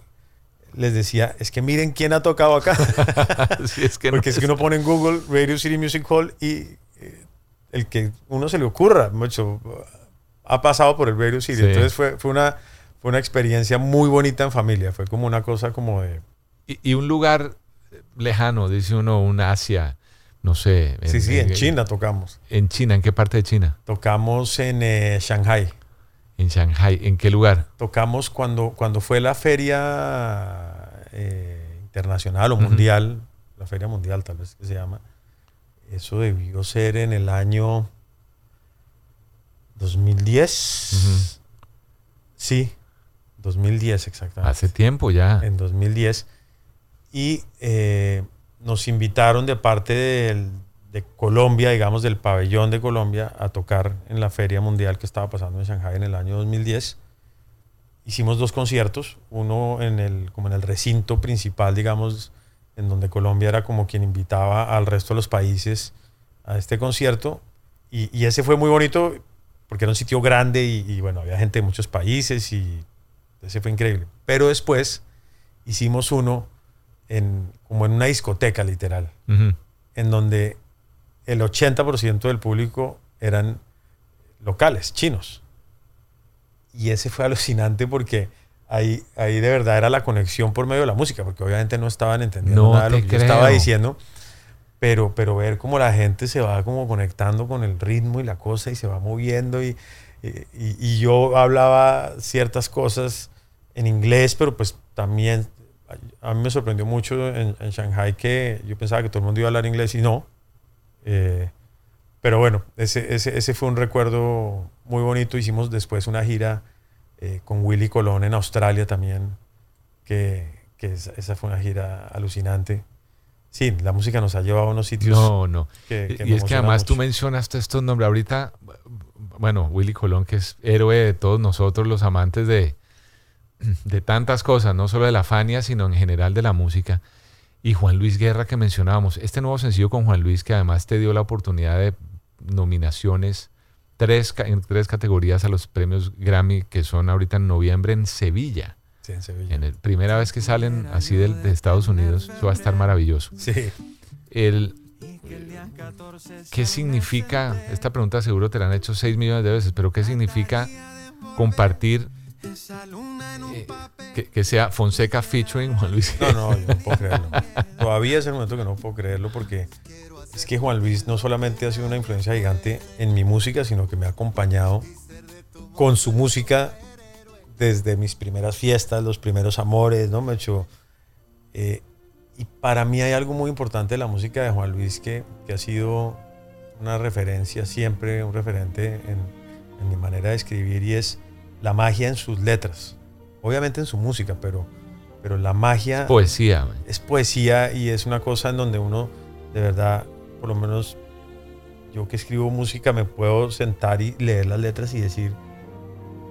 les decía, es que miren quién ha tocado acá. Sí, es que no porque es que uno pone en Google Radio City Music Hall y eh, el que uno se le ocurra, mucho, ha pasado por el Radio City. Sí. Entonces fue, fue, una, fue una experiencia muy bonita en familia. Fue como una cosa como de... Y, y un lugar lejano, dice uno, un Asia, no sé. sí, sí, en China tocamos. ¿En China? ¿En qué parte de China? Tocamos en eh, Shanghai. En Shanghai. ¿En qué lugar? Tocamos cuando, cuando fue la feria eh, internacional o mundial, la feria mundial tal vez que se llama. Eso debió ser en el año 2010. Sí, 2010 exactamente. Hace tiempo ya. En 2010. Y eh, nos invitaron de parte de Colombia, digamos, del pabellón de Colombia, a tocar en la feria mundial que estaba pasando en Shanghai en el año 2010. Hicimos dos conciertos, uno en el, como en el recinto principal, digamos, en donde Colombia era como quien invitaba al resto de los países a este concierto. Y, y ese fue muy bonito porque era un sitio grande y, y, bueno, había gente de muchos países y ese fue increíble. Pero después hicimos uno en, como en una discoteca literal, Ujú. en donde el 80% del público eran locales, chinos. Y ese fue alucinante porque ahí, ahí de verdad era la conexión por medio de la música, porque obviamente no estaban entendiendo No nada de lo que yo creo. estaba diciendo. Pero, pero ver cómo la gente se va como conectando con el ritmo y la cosa y se va moviendo y- y- y yo hablaba ciertas cosas en inglés, pero pues también a mí me sorprendió mucho en, en Shanghai que yo pensaba que todo el mundo iba a hablar inglés y no. Eh, pero bueno, ese, ese, ese fue un recuerdo muy bonito. Hicimos después una gira eh, con Willy Colón en Australia también, que, que esa, esa fue una gira alucinante. Sí, la música nos ha llevado a unos sitios. No, no. que- que y es que además tú mucho. mencionaste estos nombres. Ahorita, bueno, Willy Colón, que es héroe de todos nosotros, los amantes de, de tantas cosas, no solo de la Fania, sino en general de la música. Y Juan Luis Guerra, que mencionábamos. Este nuevo sencillo con Juan Luis, que además te dio la oportunidad de nominaciones tres, en tres categorías a los premios Grammy, que son ahorita en noviembre en Sevilla. Sí, en Sevilla. En el, primera vez que salen así del- de, Estados Unidos, eso va a estar maravilloso. Sí. El, ¿Qué significa? Esta pregunta seguro te la han hecho 6 millones de veces, pero ¿qué significa compartir eh, que, que sea Fonseca featuring Juan Luis? No, no, yo no puedo creerlo. Todavía es el momento que no puedo creerlo porque es que Juan Luis no solamente ha sido una influencia gigante en mi música, sino que me ha acompañado con su música desde mis primeras fiestas, los primeros amores, ¿no? Me hecho... eh, y para mí hay algo muy importante de la música de Juan Luis que, que ha sido una referencia siempre, un referente en, en mi manera de escribir y es la magia en sus letras. Obviamente en su música, pero, pero la magia Poesía. man. es poesía y es una cosa en donde uno de verdad, por lo menos yo que escribo música, me puedo sentar y leer las letras y decir,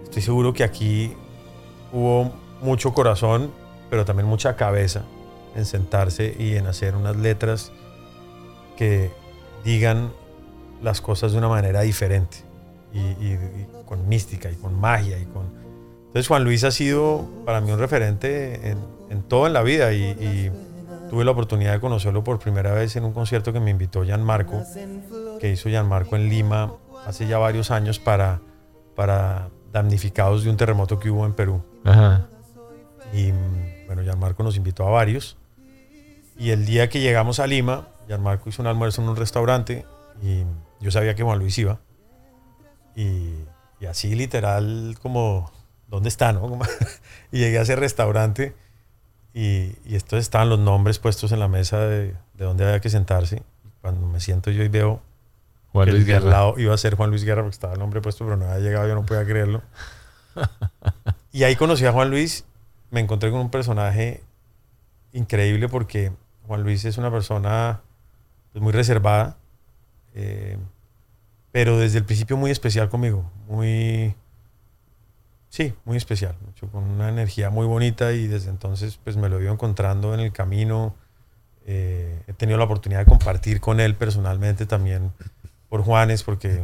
estoy seguro que aquí hubo mucho corazón, pero también mucha cabeza en sentarse y en hacer unas letras que digan las cosas de una manera diferente y, y- y con mística y con magia y con entonces Juan Luis ha sido para mí un referente en, en todo en la vida y, y tuve la oportunidad de conocerlo por primera vez en un concierto que me invitó Gianmarco, que hizo Gianmarco en Lima hace ya varios años para, para damnificados de un terremoto que hubo en Perú. Ajá. Y bueno, Gianmarco nos invitó a varios. Y el día que llegamos a Lima, Gianmarco hizo un almuerzo en un restaurante y yo sabía que Juan Luis iba. Y, y así literal como, ¿dónde está? No? Y llegué a ese restaurante y, y estos estaban los nombres puestos en la mesa de, de dónde había que sentarse. Cuando me siento yo y veo Juan que Luis de al Guerra. lado iba a ser Juan Luis Guerra porque estaba el nombre puesto, pero no había llegado, yo no podía creerlo. Y ahí conocí a Juan Luis, me encontré con un personaje increíble porque Juan Luis es una persona pues, muy reservada, eh, pero desde el principio muy especial conmigo, muy, sí, muy especial, con una energía muy bonita y desde entonces pues me lo he ido encontrando en el camino. Eh, he tenido la oportunidad de compartir con él personalmente también por Juanes, porque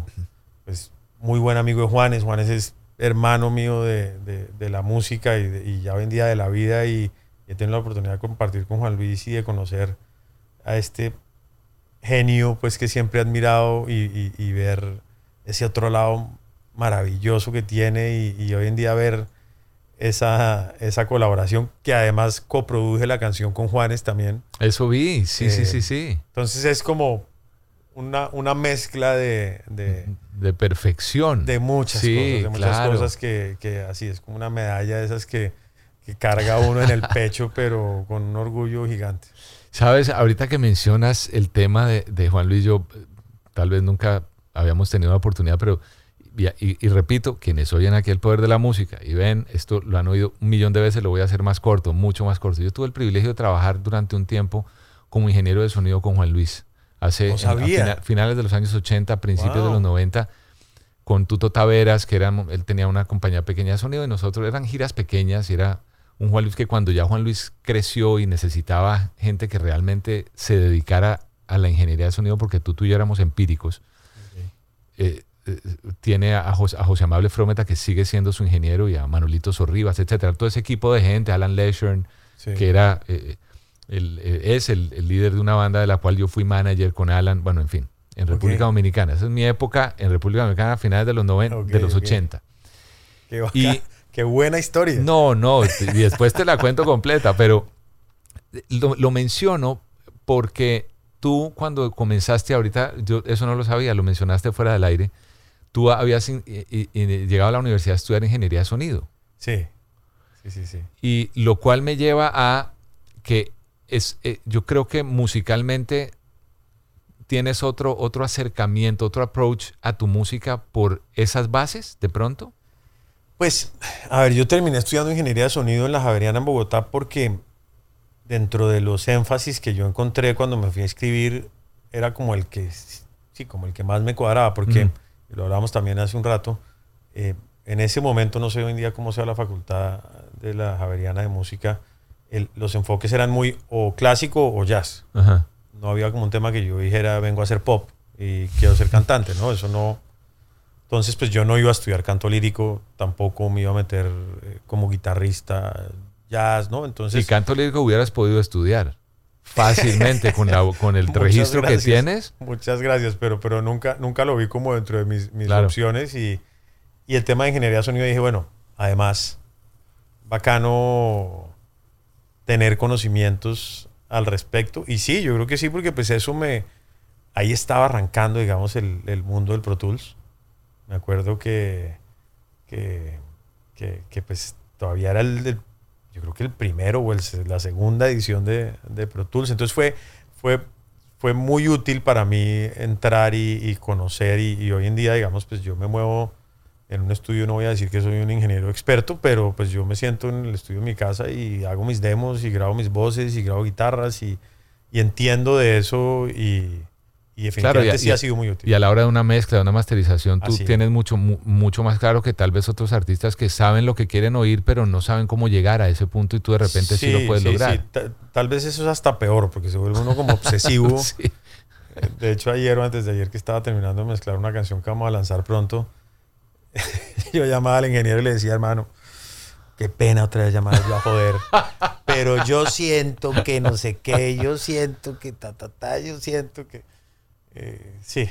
pues muy buen amigo de Juanes. Juanes es hermano mío de, de- la música y ya vendía de la vida y, y he tenido la oportunidad de compartir con Juan Luis y de conocer a este genio pues que siempre he admirado y, y- y ver ese otro lado maravilloso que tiene y, y hoy en día ver esa, esa colaboración que además coproduje la canción con Juanes también. Eso vi, sí, sí, Eh, sí, sí. Entonces es como una, una mezcla de, de, De perfección. de muchas Sí, cosas, de muchas claro. cosas que, que así es como una medalla de esas que, que carga uno en el pecho, pero con un orgullo gigante. Sabes, ahorita que mencionas el tema de, de Juan Luis, yo eh, tal vez nunca habíamos tenido la oportunidad, pero y, y- y repito, quienes oyen aquí el poder de la música y ven, esto lo han oído un millón de veces, lo voy a hacer más corto, mucho más corto. Yo tuve el privilegio de trabajar durante un tiempo como ingeniero de sonido con Juan Luis, hace No sabía. fina- finales de los años 80, principios de los 90 con Tuto Taveras, que era, él tenía una compañía pequeña de sonido y nosotros eran giras pequeñas y era un Juan Luis que cuando ya Juan Luis creció y necesitaba gente que realmente se dedicara a la ingeniería de sonido, porque tú, tú y yo éramos empíricos, eh, eh, tiene a José, a José Amable Frometa, que sigue siendo su ingeniero, y a Manolito Sorribas, etcétera. Todo ese equipo de gente, Alan Leshurn, Sí. que era, eh, el- es el, el líder de una banda de la cual yo fui manager con Alan, bueno, en fin, en República. Dominicana. Esa es mi época en República Dominicana, a finales de los 90, Ok, de los ok. 80. Qué, Y- qué buena historia. No, no, y después te la cuento completa, pero lo, lo menciono porque tú cuando comenzaste ahorita, yo eso no lo sabía, lo mencionaste fuera del aire, tú habías in- llegado a la universidad a estudiar ingeniería de sonido, Sí, sí, sí, sí. y lo cual me lleva a que es, eh, yo creo que musicalmente tienes otro, otro acercamiento, otro approach a tu música por esas bases, de pronto. Pues, a ver, yo terminé estudiando ingeniería de sonido en la Javeriana en Bogotá porque dentro de los énfasis que yo encontré cuando me fui a escribir era como el que, sí, como el que más me cuadraba, porque lo hablábamos también hace un rato. eh, en ese momento, no sé hoy en día cómo sea la facultad de la Javeriana de música, el- los enfoques eran muy o clásico o jazz. Ajá. No había como un tema que yo dijera, vengo a hacer pop y quiero ser cantante, ¿no? Eso no. Entonces, pues yo no iba a estudiar canto lírico, tampoco me iba a meter eh, como guitarrista. jazz, ¿no? Entonces... Y canto lírico hubieras podido estudiar fácilmente con, la, con el registro que tienes. Muchas gracias, pero, pero nunca, nunca lo vi como dentro de mis, mis opciones y, y, el tema de ingeniería de sonido dije, bueno, además, bacano tener conocimientos al respecto. Y sí, yo creo que sí, porque pues eso me... Ahí estaba arrancando, digamos, el, el mundo del Pro Tools. Me acuerdo que, que, que, pues todavía era el, yo creo que el primero o el, la segunda edición de, de, Pro Tools. Entonces fue, fue, fue muy útil para mí entrar y, conocer y, hoy en día, digamos, pues yo me muevo en un estudio, no voy a decir que soy un ingeniero experto, pero pues yo me siento en el estudio de mi casa y hago mis demos y grabo mis voces y grabo guitarras y, y entiendo de eso y, y efectivamente sí ha sido muy útil. Y a la hora de una mezcla, de una masterización, tú tienes mucho, mucho más claro que tal vez otros artistas que saben lo que quieren oír, pero no saben cómo llegar a ese punto y tú de repente sí, lo puedes lograr. Tal vez eso es hasta peor, porque se vuelve uno como obsesivo. de hecho, ayer o antes de ayer que estaba terminando de mezclar una canción que vamos a lanzar pronto, yo llamaba al ingeniero y le decía, hermano, qué pena otra vez llamarlo a joder. Pero yo siento que no sé qué, yo siento que ta, ta, ta, yo siento que... Eh, sí.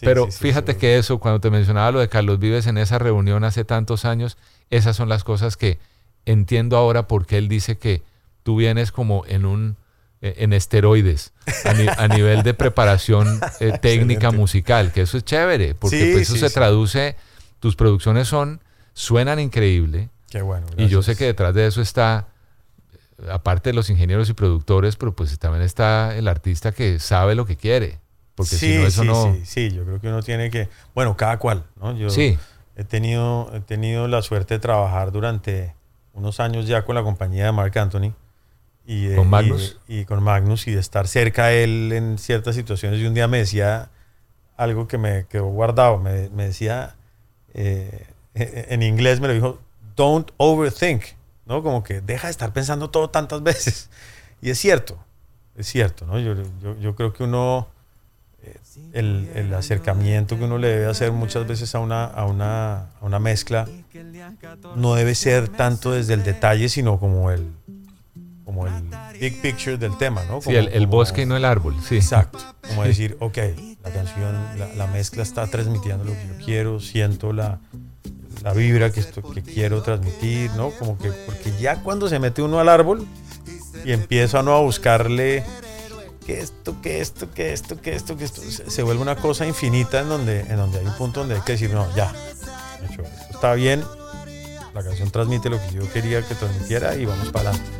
Pero fíjate que eso, cuando te mencionaba lo de Carlos Vives en esa reunión hace tantos años, esas son las cosas que entiendo ahora porque él dice que tú vienes como en un eh, en esteroides a, nivel de preparación eh, técnica musical, que eso es chévere, porque pues eso se traduce, tus producciones son, suenan increíble. Qué bueno. Y yo sé que detrás de eso está, aparte de los ingenieros y productores, pero pues también está el artista que sabe lo que quiere. Porque si no, eso sí, no. Sí, sí, yo creo que uno tiene que. Bueno, cada cual, ¿no? Yo sí. he, tenido, he tenido la suerte de trabajar durante unos años ya con la compañía de Mark Anthony. Y ¿Con Magnus? Y, con Magnus y de estar cerca de él en ciertas situaciones. Y un día me decía algo que me quedó guardado. Me, me decía, eh, en inglés me lo dijo, don't overthink, ¿no? Como que deja de estar pensando todo tantas veces. Y es cierto, es cierto, ¿no? Yo, yo, yo creo que uno el, el, acercamiento que uno le debe hacer muchas veces a una, a, una, a una mezcla no debe ser tanto desde el detalle, sino como el, como el big picture del tema, ¿no? sí, el, bosque y no el árbol, sí. Exacto. Como decir, ok, la canción, la, mezcla está transmitiendo lo que yo quiero, siento la, la vibra que, esto, que quiero transmitir, ¿no? Como que, porque ya cuando se mete uno al árbol y empieza uno a buscarle que esto, que esto, que esto, que esto, que esto, se, vuelve una cosa infinita en donde, en donde hay un punto donde hay que decir, no, ya, esto está bien, la canción transmite lo que yo quería que transmitiera y vamos para adelante.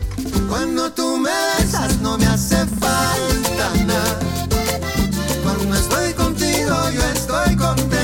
Cuando tú me besas no me hace falta nada, cuando estoy contigo yo estoy contento,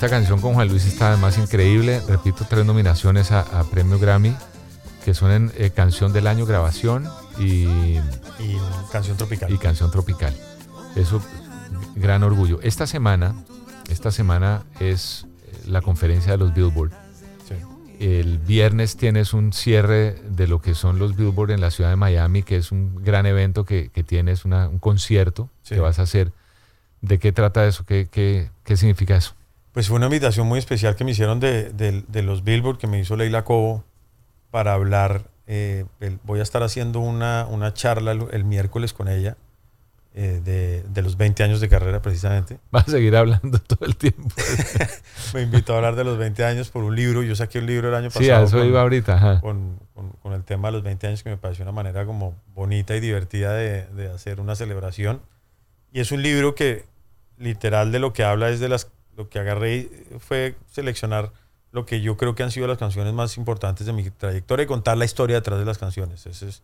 esta canción con Juan Luis está además increíble. Repito, tres nominaciones a, Premio Grammy, que son en eh, Canción del Año, Grabación y, y Canción Tropical. Y Canción Tropical. Eso, gran orgullo. Esta semana, esta semana es eh, la conferencia de los Billboard. El viernes tienes un cierre de lo que son los Billboard en la ciudad de Miami, que es un gran evento que, tienes, un concierto que vas a hacer. ¿De qué trata eso? ¿Qué, qué, qué significa eso? Pues fue una invitación muy especial que me hicieron de, los Billboard, que me hizo Leila Cobo, para hablar. Eh, voy a estar haciendo una, una charla el, miércoles con ella eh, de, los 20 años de carrera, precisamente. Va a seguir hablando todo el tiempo. me invitó a hablar de los 20 años por un libro. Yo saqué un libro el año pasado. Sí, a eso iba ahorita. Con, con, el tema de los 20 años, que me pareció una manera como bonita y divertida de, de hacer una celebración. Y es un libro que literal de lo que habla es de las lo que agarré fue seleccionar lo que yo creo que han sido las canciones más importantes de mi trayectoria y contar la historia detrás de las canciones. Ese es,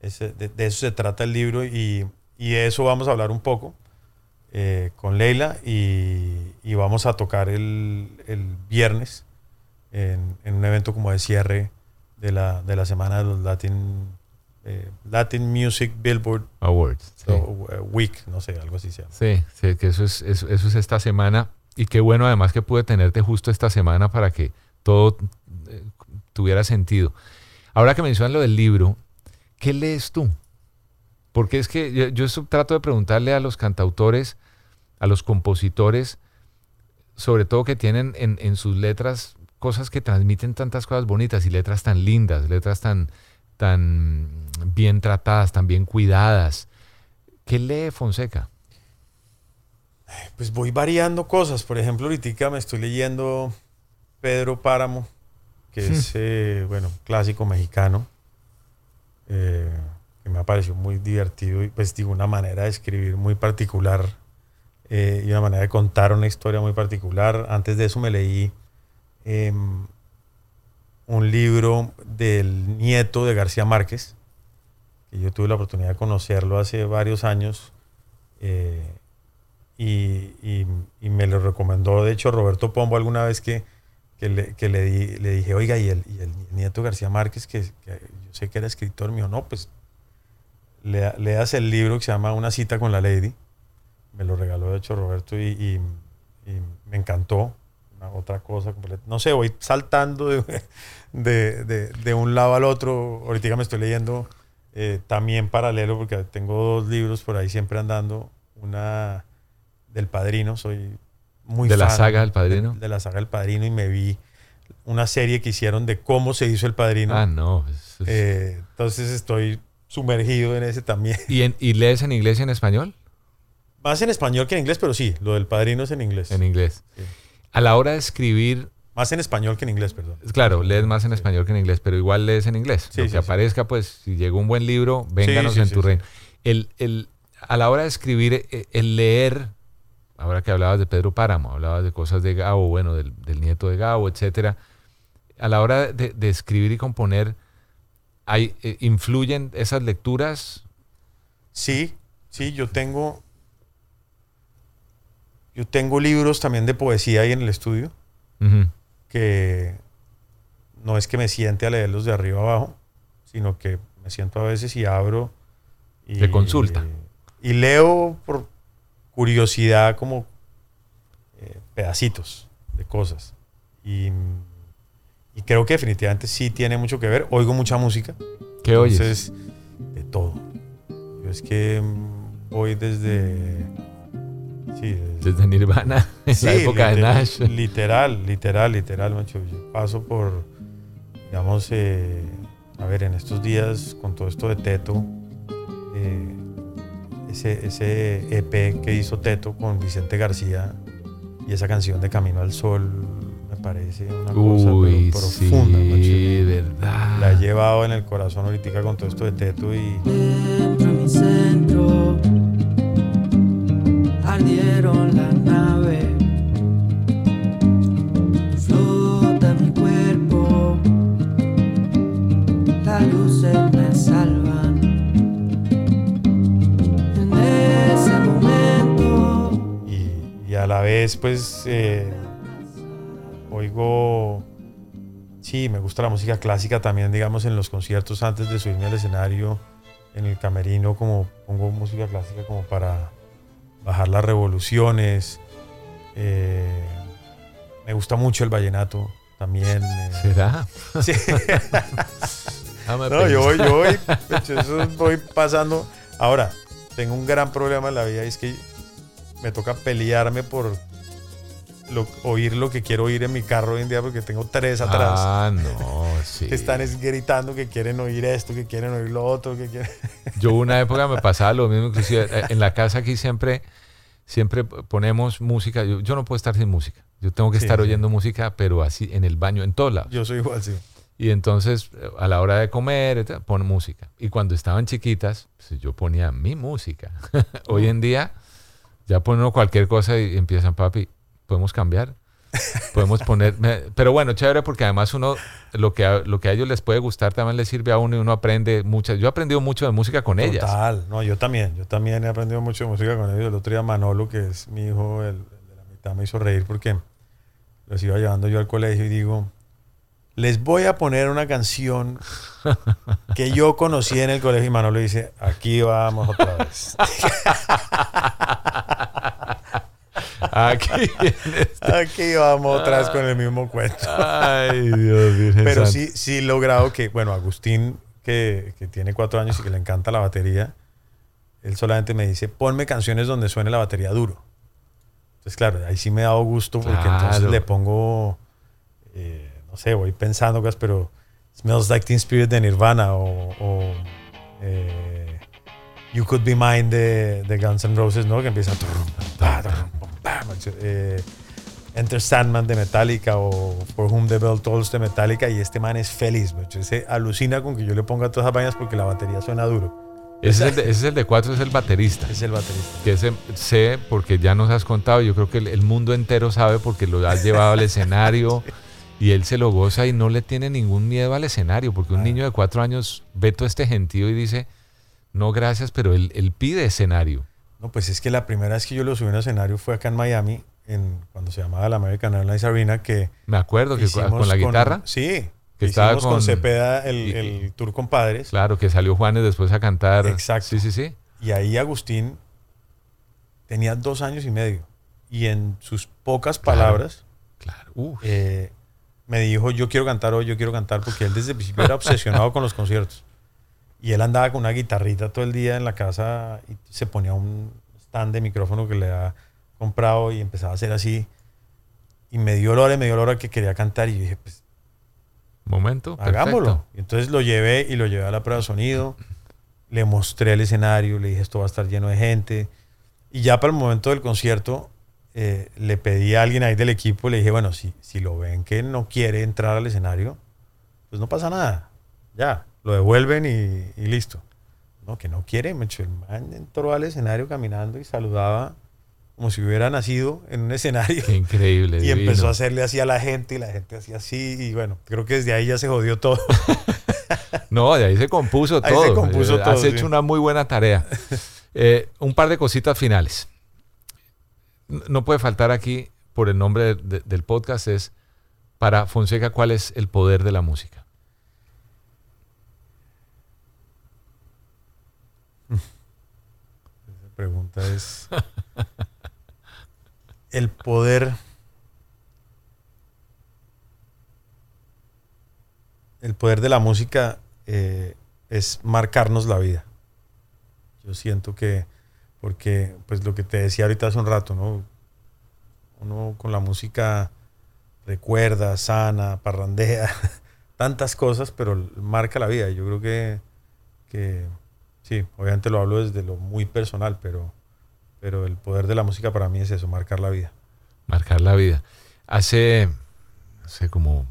ese, de, eso se trata el libro y, y eso vamos a hablar un poco eh, con Leila y, y vamos a tocar el, el viernes en, en un evento como de cierre de la, de la semana de los Latin, eh, Latin Music Billboard Awards. sí. o, eh, Week, no sé, algo así se llama. Sí, sí, que eso es, eso, eso es esta semana. Y qué bueno además que pude tenerte justo esta semana para que todo eh, tuviera sentido. Ahora que mencionas lo del libro, ¿qué lees tú? Porque es que yo, yo trato de preguntarle a los cantautores, a los compositores, sobre todo que tienen en, en sus letras cosas que transmiten tantas cosas bonitas y letras tan lindas, letras tan, tan bien tratadas, tan bien cuidadas. ¿Qué lee Fonseca? Pues voy variando cosas. Por ejemplo, ahorita me estoy leyendo Pedro Páramo, que es, eh, bueno, clásico mexicano, eh, que me ha parecido muy divertido y pues digo, una manera de escribir muy particular eh, y una manera de contar una historia muy particular. Antes de eso me leí em, un libro del nieto de García Márquez, que yo tuve la oportunidad de conocerlo hace varios años. eh, y, me lo recomendó, de hecho, Roberto Pombo alguna vez que, que le, le, di- le dije, oiga, y el, nieto García Márquez, que, yo sé que era escritor mío, no, pues lea- leas el libro que se llama Una cita con la Lady. Me lo regaló, de hecho, Roberto, y, me encantó. Otra cosa completa. No sé, voy saltando de, de, de- de un lado al otro. Ahorita me estoy leyendo eh, también paralelo, porque tengo dos libros por ahí siempre andando. Una del Padrino, soy muy ¿De la saga del Padrino? De, de la saga del Padrino y me vi una serie que hicieron de cómo se hizo el Padrino. Ah, no. es- Eh, entonces estoy sumergido en ese también. ¿Y, en- ¿Y lees en inglés y en español? Más en español que en inglés, pero sí, lo del Padrino es en inglés. En inglés. Sí. A la hora de escribir, Más en español que en inglés, perdón. claro, lees más en español que en inglés, pero igual lees en inglés. Sí, Lo que sí. aparezca, pues, si llegó un buen libro, vénganos en tu reino. El, el- a la hora de escribir, eh, el leer, ahora que hablabas de Pedro Páramo, hablabas de cosas de Gabo, bueno, del, del nieto de Gabo, etcétera. A la hora de, de escribir y componer, hay, eh, ¿influyen esas lecturas? Sí, sí, yo tengo. Yo tengo libros también de poesía ahí en el estudio, que no es que me siente a leerlos de arriba abajo, sino que me siento a veces y abro. Y, De consulta. Y leo por curiosidad como eh, pedacitos de cosas. Y, y creo que definitivamente sí tiene mucho que ver. Oigo mucha música. ¿Qué oyes? Entonces, de todo. Yo es que mm, voy desde. Sí, desde- Desde Nirvana, en Sí, la época de literal- Nash. Literal, literal, literal, macho. Yo paso por, digamos, eh, a ver, en estos días, con todo esto de Teto, ese, ese EP que hizo Teto con Vicente García y esa canción de Camino al Sol, me parece una cosa pero profunda, sí, verdad. La he llevado en el corazón ahorita con todo esto de Teto y Dentro de mi centro ardieron la nave. La vez pues eh, oigo sí me gusta la música clásica también digamos en los conciertos antes de subirme al escenario en el camerino como pongo música clásica como para bajar las revoluciones Eh, me gusta mucho el vallenato también eh. ¿Será? Sí. Déjame no, yo voy, yo voy, eso voy pasando. Ahora, tengo un gran problema en la vida y es que me toca pelearme por lo- oír lo que quiero oír en mi carro hoy en día porque tengo tres atrás. Ah, no, sí. Que están es gritando que quieren oír esto, que quieren oír lo otro, que quieren... Yo una época me pasaba lo mismo, inclusive eh, en la casa aquí siempre, siempre ponemos música. Yo, yo no puedo estar sin música. Yo tengo que Sí, estar sí. oyendo música, pero así en el baño, en todos lados. Yo soy igual, sí. Y entonces a la hora de comer, pon música. Y cuando estaban chiquitas, pues, yo ponía mi música. Hoy en día ya ponen uno cualquier cosa y empiezan, papi, podemos cambiar. Podemos poner, pero bueno, chévere porque además uno, lo que, a, lo que a ellos les puede gustar también les sirve a uno y uno aprende muchas. Yo he aprendido mucho de música con ellas. Total, no, yo también, yo también he aprendido mucho de música con ellos. El otro día Manolo, que es mi hijo, el, el de la mitad, me hizo reír porque los iba llevando yo al colegio y digo, les voy a poner una canción que yo conocí en el colegio y Manolo dice, aquí vamos otra vez. Aquí este. Aquí vamos vez con el mismo cuento. Ay, Dios, Virgen Pero Santa. sí, sí he logrado que, bueno, Agustín, que, que tiene cuatro años y que le encanta la batería, él solamente me dice, ponme canciones donde suene la batería duro. Entonces, claro, ahí sí me ha dado gusto porque entonces le pongo, eh, no sé, voy pensando cosas, pero Smells Like Teen Spirit de Nirvana o, o, eh, You Could Be Mine de, de Guns N' Roses, ¿no? Que empieza... eh, Enter Sandman de Metallica o For Whom the Bell Tolls de Metallica y este man es feliz, macho. Se alucina con que yo le ponga todas esas vainas porque la batería suena duro. Ese es, el de, ese es el de cuatro, es el baterista. Es el baterista. Que ese sé porque ya nos has contado, yo creo que el, el mundo entero sabe porque lo has llevado al escenario y él se lo goza y no le tiene ningún miedo al escenario, porque un niño de cuatro años ve todo este gentío y dice, no gracias, pero él, él pide escenario. No, pues es que la primera vez que yo lo subí a un escenario fue acá en Miami, en, cuando se llamaba la American Airlines Arena, que Me acuerdo que con la guitarra. sí, que estaba con, con- Cepeda el, y- el tour compadres. Claro, que salió Juanes después a cantar. Exacto. Sí, sí, sí. Y ahí Agustín tenía dos años y medio. Y en sus pocas palabras Claro. Eh, me dijo, yo quiero cantar hoy, yo quiero cantar, porque él desde el principio era obsesionado con los conciertos. Y él andaba con una guitarrita todo el día en la casa y se ponía un stand de micrófono que le había comprado y empezaba a hacer así. Y me dio la hora, me dio la hora que quería cantar y yo dije, pues Momento. hagámoslo. Perfecto. Y entonces lo llevé y lo llevé a la prueba de sonido. Le mostré el escenario, le dije esto va a estar lleno de gente. Y ya para el momento del concierto eh, le pedí a alguien ahí del equipo, le dije, bueno, si, si lo ven que no quiere entrar al escenario, pues no pasa nada. Ya, lo devuelven y, y listo. No, que no quiere, me el man entró al escenario caminando y saludaba como si hubiera nacido en un escenario. Qué increíble. Y divino. empezó a hacerle así a la gente y la gente hacía así. Y bueno, creo que desde ahí ya se jodió todo. No, de ahí se compuso Ahí todo. se compuso Eh, todo, Has hecho sí. una muy buena tarea. Eh, un par de cositas finales. No puede faltar aquí, por el nombre de- de- del podcast, es para Fonseca, ¿cuál es el poder de la música? Esa pregunta es. El poder. El poder de la música eh, es marcarnos la vida. Yo siento que, porque, pues lo que te decía ahorita hace un rato, ¿no? Uno con la música recuerda, sana, parrandea, tantas cosas, pero marca la vida. Yo creo que, que sí, obviamente lo hablo desde lo muy personal, pero, pero el poder de la música para mí es eso, marcar la vida. Marcar la vida. Hace, sé, como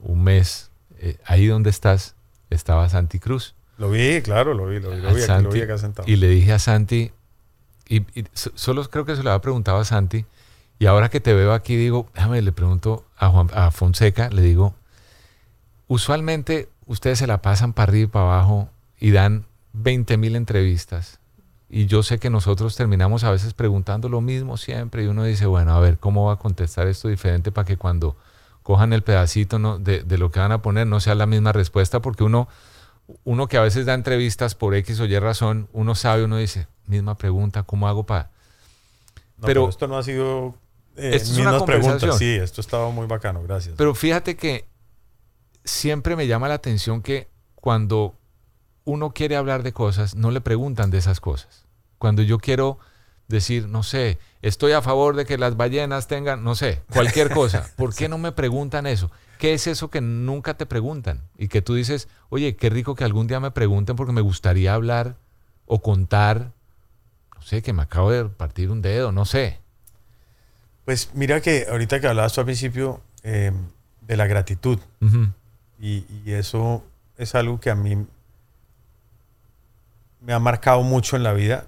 un mes, eh, ahí donde estás, estaba Santi Cruz. Lo vi, claro, lo vi, lo vi, lo vi, aquí, lo vi acá sentado. y le dije a Santi, y, y so- solo creo que se lo había preguntado a Santi, y ahora que te veo aquí digo, déjame, le pregunto a, Juan, a Fonseca, le digo, usualmente ustedes se la pasan para arriba y para abajo y dan 20 mil entrevistas. Y yo sé que nosotros terminamos a veces preguntando lo mismo siempre y uno dice, bueno, a ver, ¿cómo va a contestar esto diferente para que cuando cojan el pedacito no- de, de lo que van a poner no sea la misma respuesta? Porque uno, uno que a veces da entrevistas por X o Y razón, uno sabe, uno dice, misma pregunta, ¿cómo hago para...? No, pero- esto no ha sido eh, Esto es una preguntas. conversación. Sí, esto estaba muy bacano, gracias. Pero fíjate que siempre me llama la atención que cuando uno quiere hablar de cosas, no le preguntan de esas cosas. Cuando yo quiero decir, no sé, estoy a favor de que las ballenas tengan, no sé, cualquier cosa, ¿por qué no me preguntan eso? ¿Qué es eso que nunca te preguntan? Y que tú dices, oye, qué rico que algún día me pregunten porque me gustaría hablar o contar, no sé, que me acabo de partir un dedo, no sé. Pues mira que ahorita que hablabas tú al principio eh, de la gratitud, y eso es algo que a mí me ha marcado mucho en la vida,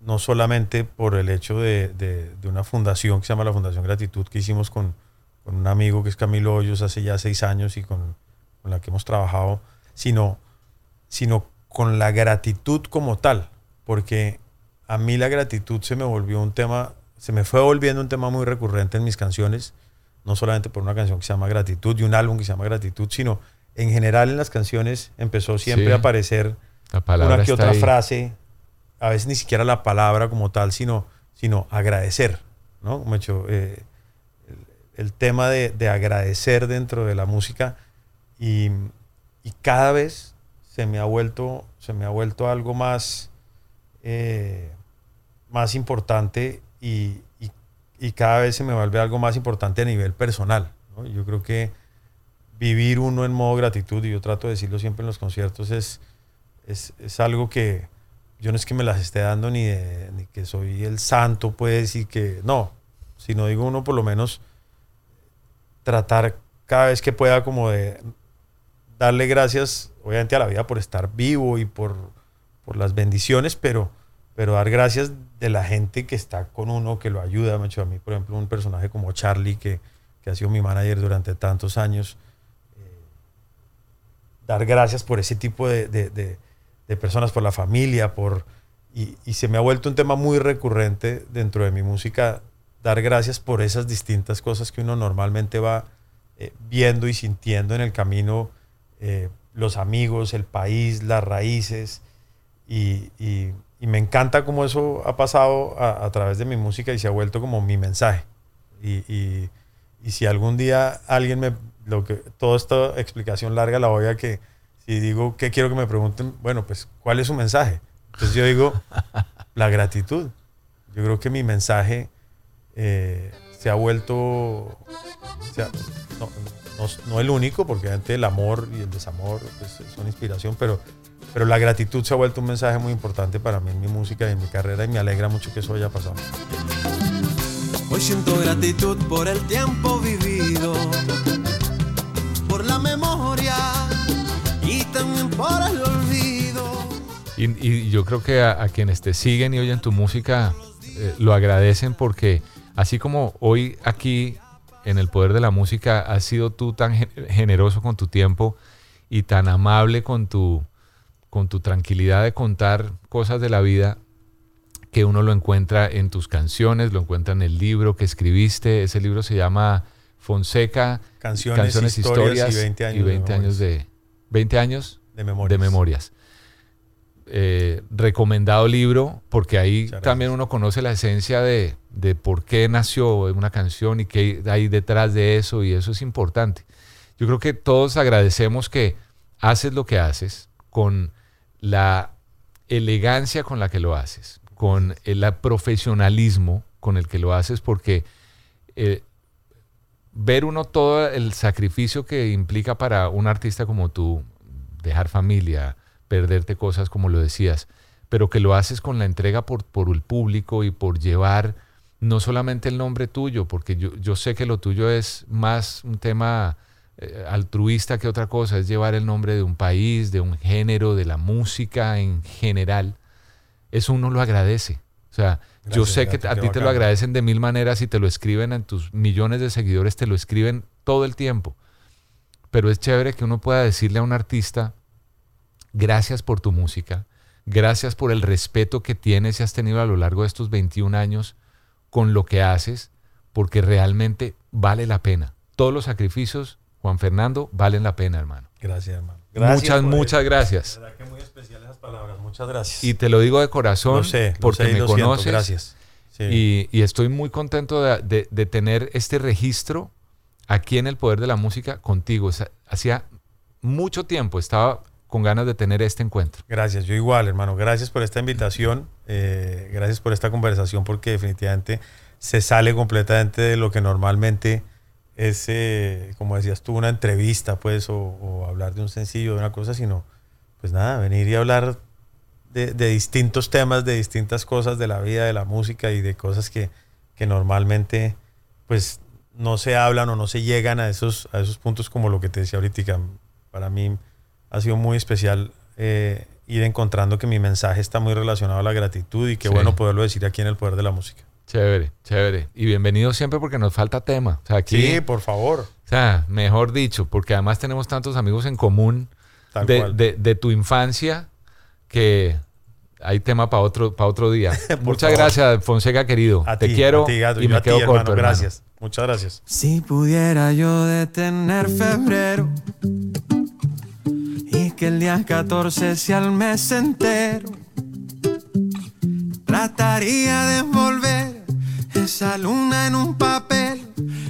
no solamente por el hecho de, de- de una fundación que se llama la Fundación Gratitud que hicimos con, con un amigo que es Camilo Hoyos hace ya seis años y con, con la que hemos trabajado, sino, sino con la gratitud como tal, porque a mí la gratitud se me volvió un tema, se me fue volviendo un tema muy recurrente en mis canciones, no solamente por una canción que se llama Gratitud y un álbum que se llama Gratitud, sino en general en las canciones empezó siempre Sí. a aparecer La palabra una que está otra ahí. frase, a veces ni siquiera la palabra como tal, sino, sino agradecer, ¿no? Como he dicho, eh, el, el tema de, de agradecer dentro de la música y, y cada vez se me ha vuelto, se me ha vuelto algo más, eh, más importante y, y- y cada vez se me vuelve algo más importante a nivel personal. ¿no? Yo creo que vivir uno en modo gratitud, y yo trato de decirlo siempre en los conciertos, es, es, es algo que yo no es que me las esté dando ni, de- ni que soy el santo, pues, y que no, sino digo uno por lo menos tratar cada vez que pueda como de darle gracias, obviamente, a la vida por estar vivo y por, por las bendiciones, pero, pero dar gracias de la gente que está con uno, que lo ayuda. Hecho a mí, por ejemplo, un personaje como Charlie, que, que ha sido mi manager durante tantos años. eh, dar gracias por ese tipo de- de personas, por la familia, por... Y, se me ha vuelto un tema muy recurrente dentro de mi música, dar gracias por esas distintas cosas que uno normalmente va eh, viendo y sintiendo en el camino, eh, los amigos, el país, las raíces, y, y- me encanta cómo eso ha pasado a, través de mi música y se ha vuelto como mi mensaje. Y si algún día alguien me, lo que, toda esta explicación larga la voy a que, si digo qué quiero que me pregunten, bueno, pues, ¿cuál es su mensaje? Entonces yo digo, la gratitud. Yo creo que mi mensaje eh, se ha vuelto, no, no- el único, porque obviamente el amor y el desamor pues, son inspiración, pero, pero la gratitud se ha vuelto un mensaje muy importante para mí en mi música y en mi carrera y me alegra mucho que eso haya pasado. Hoy siento gratitud por el tiempo vivido, Y, y yo creo que a, a quienes te siguen y oyen tu música eh, lo agradecen porque así como hoy aquí en el poder de la música has sido tú tan gen- generoso con tu tiempo y tan amable con tu, con tu tranquilidad de contar cosas de la vida que uno lo encuentra en tus canciones, lo encuentra en el libro que escribiste. Ese libro se llama Fonseca, Canciones, historias y 20 años de 20 años de, 20 años De memorias. de memorias. Eh, recomendado libro, porque ahí también uno conoce la esencia de, de por qué nació una canción y qué hay detrás de eso, y eso es importante. Yo creo que todos agradecemos que haces lo que haces con la elegancia con la que lo haces, con el profesionalismo con el que lo haces, porque eh, ver uno todo el sacrificio que implica para un artista como tú, dejar familia, perderte cosas como lo decías, pero que lo haces con la entrega por, por el público y por llevar no solamente el nombre tuyo, porque yo, yo sé que lo tuyo es más un tema eh, altruista que otra cosa, es llevar el nombre de un país, de un género, de la música en general. Eso uno lo agradece. O sea, yo Gracias, sé que a ti te lo agradecen de mil maneras y te lo escriben en tus millones de seguidores, te lo escriben todo el tiempo. Pero es chévere que uno pueda decirle a un artista, gracias por tu música, gracias por el respeto que tienes y has tenido a lo largo de estos 21 años con lo que haces, porque realmente vale la pena. Todos los sacrificios, Juan Fernando, valen la pena, hermano. Gracias, hermano. Gracias muchas, muchas eso. gracias. Verdad que muy especial esas palabras. Muchas gracias. Y te lo digo de corazón Lo sé, lo porque sé me siento, conoces. gracias. Sí. Y, y estoy muy contento de, de- de tener este registro aquí en el Poder de la Música contigo. O sea, hacía mucho tiempo estaba con ganas de tener este encuentro. Gracias, yo igual, hermano. Gracias por esta invitación. eh, gracias por esta conversación porque definitivamente se sale completamente de lo que normalmente es, eh, como decías tú, una entrevista, pues, o, o hablar de un sencillo, de una cosa, sino, pues nada, venir y hablar de, de distintos temas, de distintas cosas de la vida, de la música y de cosas que, que normalmente, pues, no se hablan o no se llegan a esos, a esos puntos como lo que te decía ahorita. Para mí ha sido muy especial eh, ir encontrando que mi mensaje está muy relacionado a la gratitud y qué Sí. bueno poderlo decir aquí en el Poder de la Música. Chévere, chévere. Y bienvenido siempre porque nos falta tema. O sea, aquí, Sí, por favor. O sea, mejor dicho, porque además tenemos tantos amigos en común de, cual. de- de tu infancia que hay tema para otro, para otro día. Muchas favor. gracias, Fonseca querido. A Te ti, quiero a ti, Gato, y me a ti, quedo hermano, corto, hermano. Gracias. Muchas gracias. Si pudiera yo detener febrero y que el día 14 sea el mes entero, trataría de envolver esa luna en un papel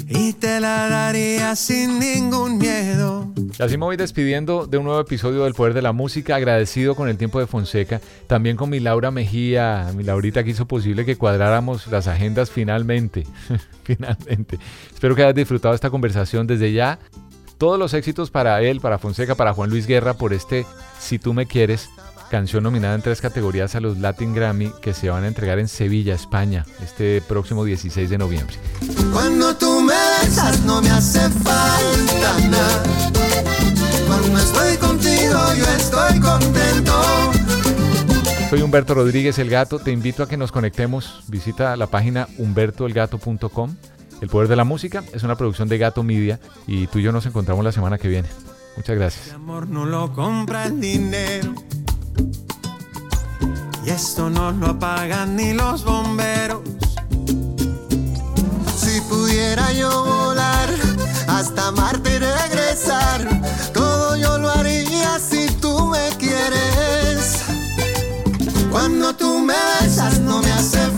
y te la daría sin ningún miedo. Y así me voy despidiendo de un nuevo episodio del Poder de la Música, agradecido con el tiempo de Fonseca, también con mi Laura Mejía, mi Laurita que hizo posible que cuadráramos las agendas finalmente, finalmente. Espero que hayas disfrutado esta conversación desde ya. Todos los éxitos para él, para Fonseca, para Juan Luis Guerra por este Si tú me quieres, canción nominada en tres categorías a los Latin Grammy que se van a entregar en Sevilla, España, este próximo 16 de noviembre. Cuando tú me besas no me hace falta nada. Cuando estoy contigo yo estoy contento. Soy Humberto Rodríguez El Gato, te invito a que nos conectemos. Visita la página humbertoelgato.com. El poder de la música es una producción de Gato Media y tú y yo nos encontramos la semana que viene. Muchas gracias. amor no lo compra el dinero. Y esto no lo apagan ni los bomberos. Si pudiera yo volar hasta Marte y regresar, todo yo lo haría si tú me quieres. Cuando tú me besas no me hace falta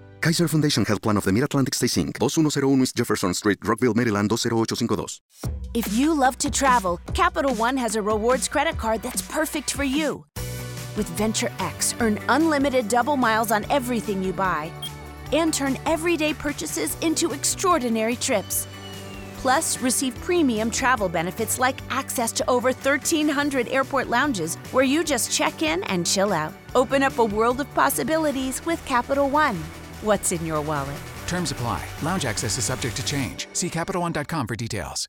Kaiser Foundation Health Plan of the Mid-Atlantic Stay Inc. 2101 East Jefferson Street, Rockville, Maryland 20852. If you love to travel, Capital One has a rewards credit card that's perfect for you. With Venture X, earn unlimited double miles on everything you buy and turn everyday purchases into extraordinary trips. Plus, receive premium travel benefits like access to over 1,300 airport lounges where you just check in and chill out. Open up a world of possibilities with Capital One. What's in your wallet? Terms apply. Lounge access is subject to change. See CapitalOne.com for details.